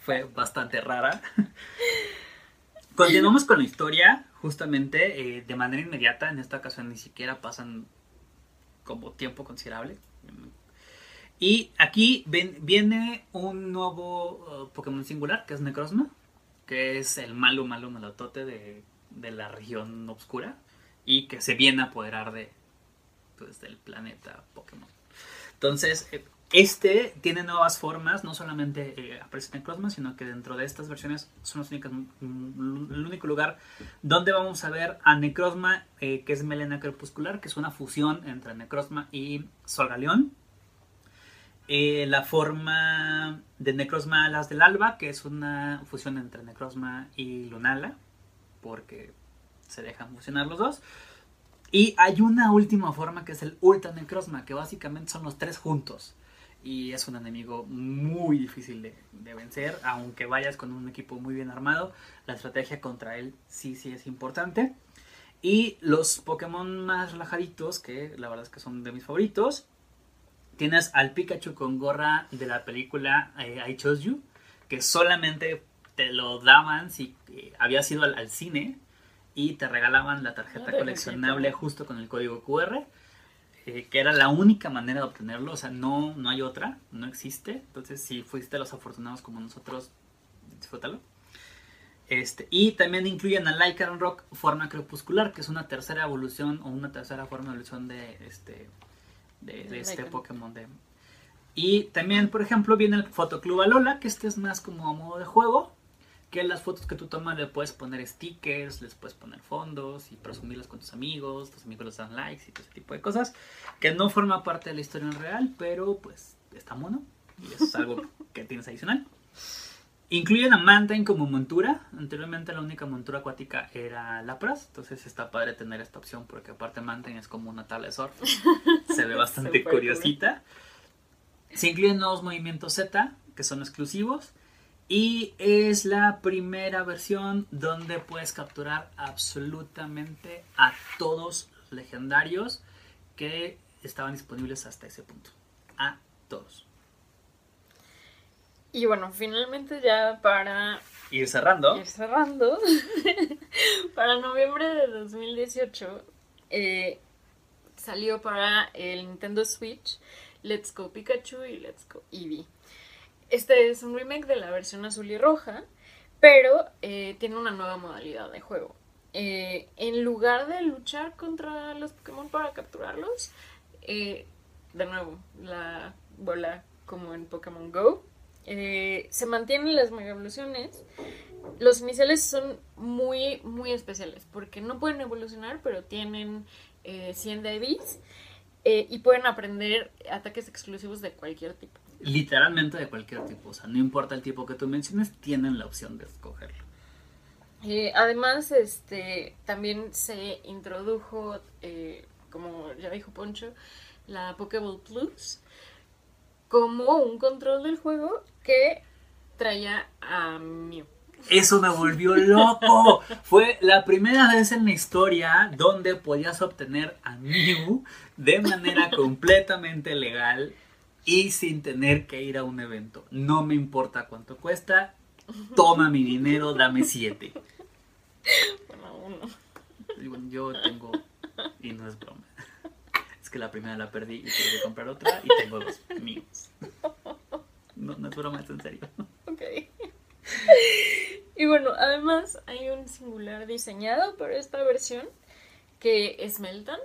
Fue bastante rara. Continuamos con la historia, justamente eh, de manera inmediata. En esta ocasión ni siquiera pasan como tiempo considerable. Y aquí ven- viene un nuevo uh, Pokémon singular, que es Necrozma, que es el malo, malo, malotote de, de la región oscura y que se viene a apoderar de, pues, del planeta Pokémon. Entonces, eh, este tiene nuevas formas, no solamente eh, aparece Necrozma, sino que dentro de estas versiones son las únicas, mm, el único lugar donde vamos a ver a Necrozma, eh, que es Melena Crepuscular, que es una fusión entre Necrozma y Solgaleón. La forma de Necrozma Alas del Alba, que es una fusión entre Necrozma y Lunala, porque se dejan fusionar los dos. Y hay una última forma que es el Ultra Necrozma, que básicamente son los tres juntos. Y es un enemigo muy difícil de, de vencer, aunque vayas con un equipo muy bien armado, la estrategia contra él sí, sí es importante. Y los Pokémon más relajaditos, que la verdad es que son de mis favoritos, tienes al Pikachu con gorra de la película eh, I Chose You, que solamente te lo daban si eh, habías ido al, al cine y te regalaban la tarjeta coleccionable justo con el código QR, eh, que era la única manera de obtenerlo, o sea, no, no hay otra, no existe. Entonces, si fuiste los afortunados como nosotros, disfrútalo. Este, y también incluyen a Lycaron Rock forma crepuscular, que es una tercera evolución o una tercera forma de evolución de este, de, de este. Pokémon. De... Y también, por ejemplo, viene el Fotoclub Alola, que este es más como a modo de juego, que las fotos que tú tomas le puedes poner stickers, les puedes poner fondos y presumirlas con tus amigos, tus amigos les dan likes y todo ese tipo de cosas, que no forma parte de la historia en real, pero pues está mono y eso es algo que tienes adicional. Incluyen a Mantine como montura. Anteriormente la única montura acuática era Lapras. Entonces está padre tener esta opción porque aparte Mantine es como una tabla de surf. Se ve bastante curiosita. Se incluyen nuevos movimientos Z que son exclusivos. Y es la primera versión donde puedes capturar absolutamente a todos los legendarios que estaban disponibles hasta ese punto. A todos. Y bueno, finalmente ya para Ir cerrando. ir cerrando, para noviembre de 2018 eh, salió para el Nintendo Switch Let's Go Pikachu y Let's Go Eevee. Este es un remake de la versión azul y roja, pero eh, tiene una nueva modalidad de juego. Eh, en lugar de luchar contra los Pokémon para capturarlos, eh, de nuevo, la bola como en Pokémon Go, se mantienen las mega evoluciones. Los iniciales son muy, muy especiales porque no pueden evolucionar, pero tienen eh, 100 de y pueden aprender ataques exclusivos de cualquier tipo. Literalmente de cualquier tipo. O sea, no importa el tipo que tú menciones, tienen la opción de escogerlo. Eh, además, este, también se introdujo, eh, como ya dijo Poncho, la Pokéball Plus como un control del juego que traía a Mew. Eso me volvió loco. Fue la primera vez en la historia donde podías obtener a Mew de manera completamente legal y sin tener que ir a un evento. No me importa cuánto cuesta. Toma mi dinero, dame siete. Bueno, uno. Yo tengo, y no es broma, es que la primera la perdí y tuve que comprar otra y tengo dos míos. No, no es broma, es en serio. Ok. Y bueno, además hay un singular diseñado para esta versión que es Meltan,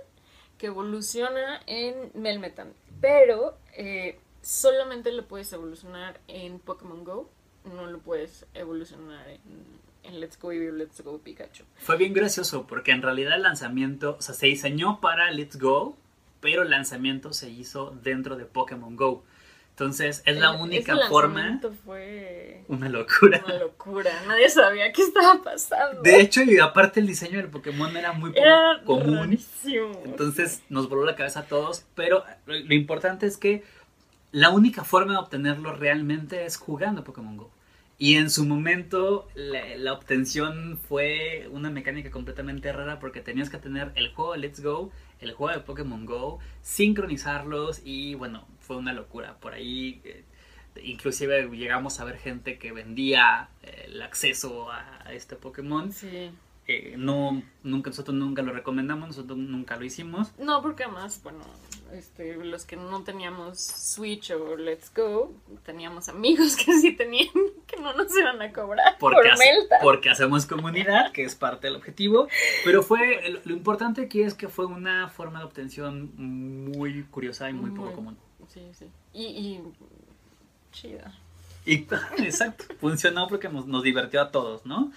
que evoluciona en Melmetan, pero eh, solamente lo puedes evolucionar en Pokémon Go, no lo puedes evolucionar en, Let's Go Eevee o Let's Go Pikachu. Fue bien gracioso porque en realidad el lanzamiento, o sea, se diseñó para Let's Go, pero el lanzamiento se hizo dentro de Pokémon Go. Entonces es la El- única ese forma, fue una locura. una locura, nadie sabía qué estaba pasando. De hecho, y aparte el diseño del Pokémon era muy Era común. rarísimo. Entonces nos voló la cabeza a todos, pero lo, lo importante es que la única forma de obtenerlo realmente es jugando Pokémon Go. Y en su momento la, la obtención fue una mecánica completamente rara porque tenías que tener el juego Let's Go, el juego de Pokémon Go, sincronizarlos y bueno, fue una locura. Por ahí eh, inclusive llegamos a ver gente que vendía eh, el acceso a este Pokémon. Sí. Eh, no, nunca, nosotros nunca lo recomendamos, nosotros nunca lo hicimos. No, porque además, bueno, este, los que no teníamos Switch o Let's Go, teníamos amigos que sí tenían, que no nos iban a cobrar Porque, por hace- Melta. porque hacemos comunidad, que es parte del objetivo. Pero fue lo, importante aquí es que fue una forma de obtención muy curiosa y muy poco común. Sí, sí. Y, y chida. Y exacto, funcionó porque nos, nos divirtió a todos, ¿no?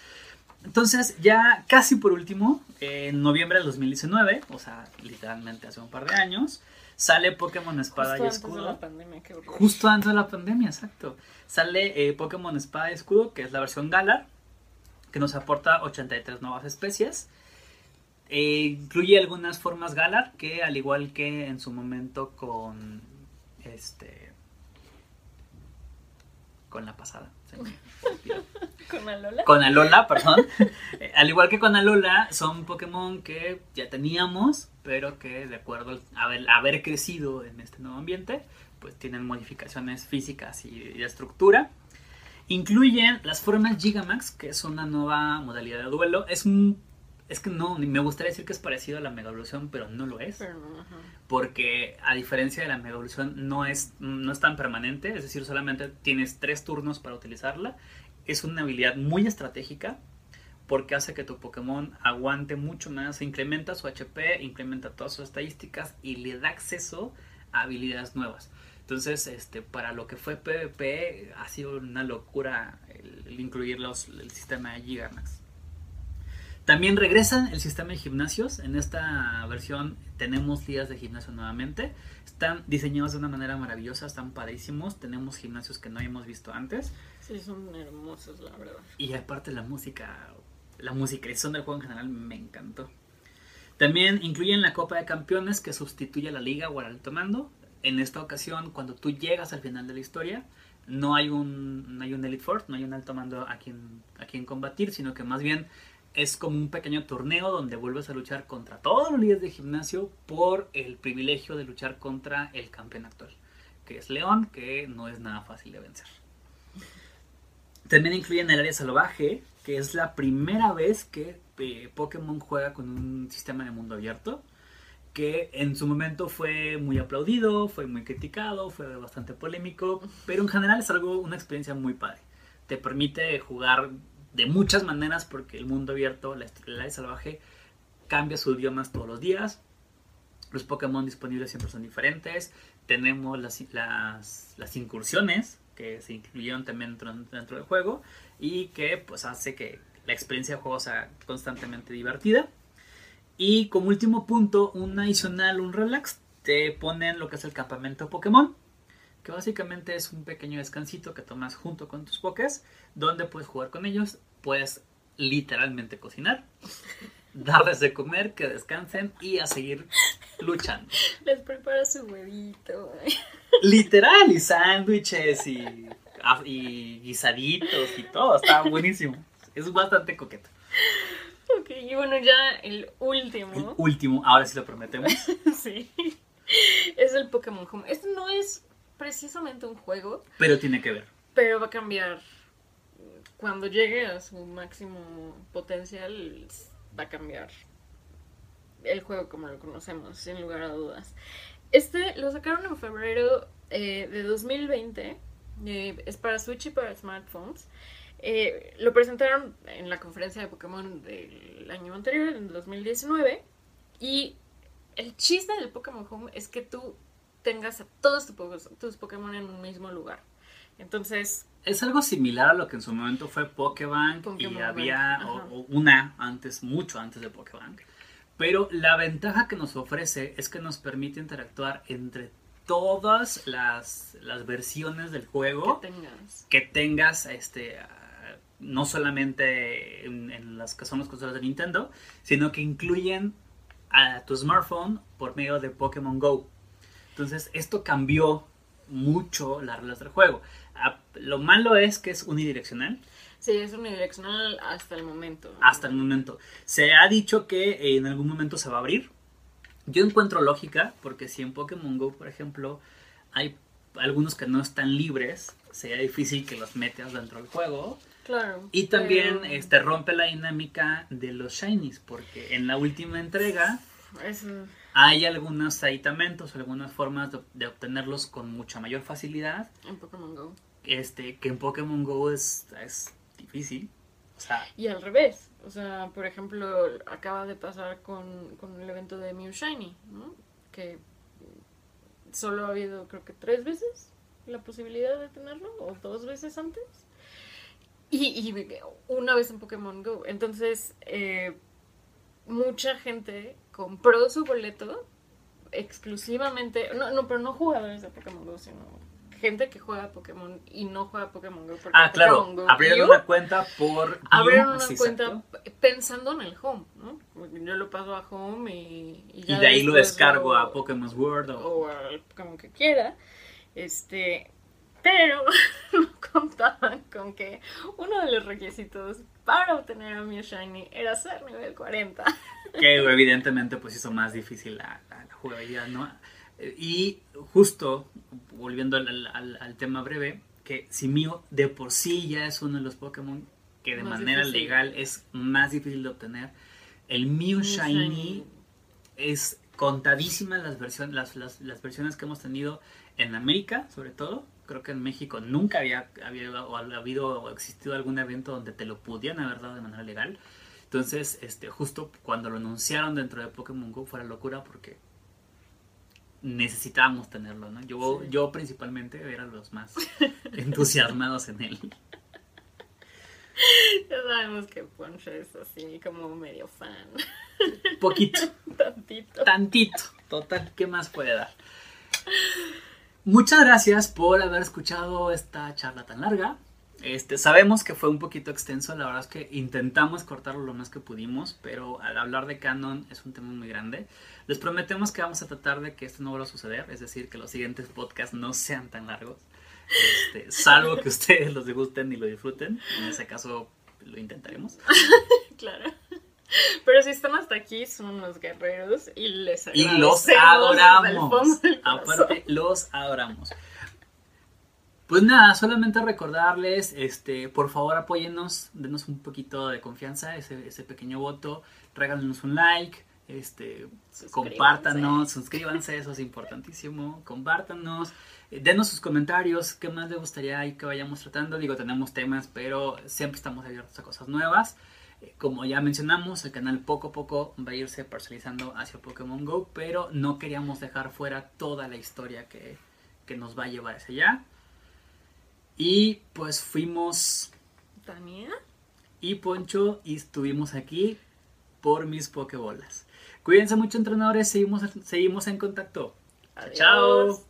Entonces, ya casi por último, en noviembre del 2019, o sea, literalmente hace un par de años, sale Pokémon Espada Justo y antes de Escudo. la pandemia, qué. Justo antes de la pandemia, exacto. Sale eh, Pokémon Espada y Escudo, que es la versión Galar, que nos aporta 83 nuevas especies. Eh, incluye algunas formas Galar, que al igual que en su momento con este con la pasada. ¿Con Alola? Con Alola, perdón. Eh, Al igual que con Alola, son Pokémon que ya teníamos, pero que de acuerdo al haber, haber crecido en este nuevo ambiente, pues tienen modificaciones físicas y de estructura. Incluyen las formas Gigamax, que es una nueva modalidad de duelo. Es un- Es que no, me gustaría decir que es parecido a la Mega Evolución, pero no lo es Pero porque a diferencia de la mega evolución no es, no es tan permanente, es decir, solamente tienes tres turnos para utilizarla. Es una habilidad muy estratégica porque hace que tu Pokémon aguante mucho más, incrementa su HP, incrementa todas sus estadísticas y le da acceso a habilidades nuevas. Entonces, este, para lo que fue PvP, ha sido una locura el, el incluir los, el sistema de Gigamax. También regresa el sistema de gimnasios. En esta versión tenemos días de gimnasio nuevamente. Están diseñados de una manera maravillosa, están padrísimos. Tenemos gimnasios que no habíamos visto antes. Sí, son hermosos, la verdad. Y aparte la música, la musicalización del juego en general me encantó. También incluyen la Copa de Campeones que sustituye a la Liga o al Alto Mando. En esta ocasión, cuando tú llegas al final de la historia, no hay un, no hay un Elite Four, no hay un alto mando a quien, a quien combatir, sino que más bien es como un pequeño torneo donde vuelves a luchar contra todos los líderes de gimnasio por el privilegio de luchar contra el campeón actual, que es León, que no es nada fácil de vencer. También incluyen el área salvaje, que es la primera vez que eh, Pokémon juega con un sistema de mundo abierto, que en su momento fue muy aplaudido, fue muy criticado, fue bastante polémico, pero en general es algo, una experiencia muy padre. Te permite jugar de muchas maneras porque el mundo abierto, la área salvaje, cambia sus idiomas todos los días. Los Pokémon disponibles siempre son diferentes. Tenemos las, las, las incursiones que se incluyeron también dentro, dentro del juego y que pues hace que la experiencia de juego sea constantemente divertida. Y como último punto, un adicional, un relax, te ponen lo que es el campamento Pokémon, que básicamente es un pequeño descansito que tomas junto con tus Pokés, donde puedes jugar con ellos, puedes literalmente cocinar, darles de comer, que descansen y a seguir luchando. Les prepara su huevito. Literal, y sándwiches y, y guisaditos y todo, está buenísimo. Es bastante coqueto. Ok, y bueno, ya el último. El último, ahora sí lo prometemos. sí. Es el Pokémon Home. Este no es precisamente un juego, Pero tiene que ver. pero va a cambiar. Cuando llegue a su máximo potencial, va a cambiar el juego como lo conocemos, sin lugar a dudas. Este lo sacaron en febrero eh, de 2020. eh, es para Switch y para smartphones. Eh, lo presentaron en la conferencia de Pokémon del año anterior, en 2019. Y el chiste del Pokémon Home es que tú tengas a todos tus Pokémon en un mismo lugar. Entonces, Es algo similar a lo que en su momento fue Pokébank y había o- o una antes, mucho antes de Pokébank. Pero la ventaja que nos ofrece es que nos permite interactuar entre todas las, las versiones del juego que tengas. que tengas este ah, no solamente en, en las que son las consolas de Nintendo, sino que incluyen a tu smartphone por medio de Pokémon Go. Entonces, esto cambió mucho las reglas del juego. Ah, Lo malo es que es unidireccional Sí, es unidireccional hasta el momento. hasta el momento. Se ha dicho que eh, en algún momento se va a abrir. Yo encuentro lógica, porque si en Pokémon Go, por ejemplo, hay algunos que no están libres, sería difícil que los metas dentro del juego. Claro. Y también pero este rompe la dinámica de los shinies, porque en la última entrega eso- hay algunos aditamentos, algunas formas de, de obtenerlos con mucha mayor facilidad, en Pokémon Go. este, que en Pokémon Go es, es difícil. O sea, Y al revés. O sea, por ejemplo, acaba de pasar con, con el evento de Mew Shiny, ¿no? Que solo ha habido, creo que tres veces la posibilidad de tenerlo, o dos veces antes. Y, y una vez en Pokémon Go. Entonces, eh, mucha gente compró su boleto exclusivamente, no, no, pero no jugadores de Pokémon Go, sino gente que juega Pokémon y no juega Pokémon Go. porque ah, claro, Pokémon Go abrieron una cuenta por abrieron una cuenta exacto. pensando en el home, ¿no? Yo lo paso a home y, y de ahí lo descargo a Pokémon World o o al Pokémon que quiera. Este, pero no contaban con que uno de los requisitos para obtener a Mew Shiny era ser nivel 40. Que evidentemente pues hizo más difícil la, la, la jugabilidad, ¿no? Y justo, volviendo al, al, al, tema breve, que si Mew de por sí ya es uno de los Pokémon que de más manera difícil. legal es más difícil de obtener, el Mew, Mew Shiny, Shiny, es contadísimas las, versiones, las, las, las, versiones que hemos tenido en América, sobre todo. Creo que en México nunca había, había o habido o existido algún evento donde te lo pudieran haber dado de manera legal. Entonces, este, justo cuando lo anunciaron dentro de Pokémon Go fue la locura porque necesitábamos tenerlo, ¿no? Yo, sí. yo principalmente era los más entusiasmados en él. Ya sabemos que Poncho es así como medio fan. Poquito. Tantito. Tantito. Total, ¿qué más puede dar? Muchas gracias por haber escuchado esta charla tan larga. Este, sabemos que fue un poquito extenso, la verdad es que intentamos cortarlo lo más que pudimos, pero al hablar de canon es un tema muy grande. Les prometemos que vamos a tratar de que esto no vuelva a suceder, es decir, que los siguientes podcasts no sean tan largos, este, salvo que ustedes los gusten y lo disfruten. En ese caso lo intentaremos. claro. Pero si están hasta aquí, son unos guerreros y les Y los adoramos. Aparte, los adoramos. Pues nada, solamente recordarles, este, por favor apóyennos, denos un poquito de confianza, ese, ese pequeño voto, regálenos un like, este, compártanos, suscríbanse, eso es importantísimo, compártanos, denos sus comentarios, qué más les gustaría que vayamos tratando, digo, tenemos temas, pero siempre estamos abiertos a cosas nuevas. Como ya mencionamos, el canal poco a poco va a irse parcializando hacia Pokémon Go, pero no queríamos dejar fuera toda la historia que, que nos va a llevar hacia allá. Y pues fuimos... ¿Tania? Y Poncho y estuvimos aquí por mis Pokébolas. Cuídense mucho entrenadores, seguimos, seguimos en contacto. Adiós. Chao.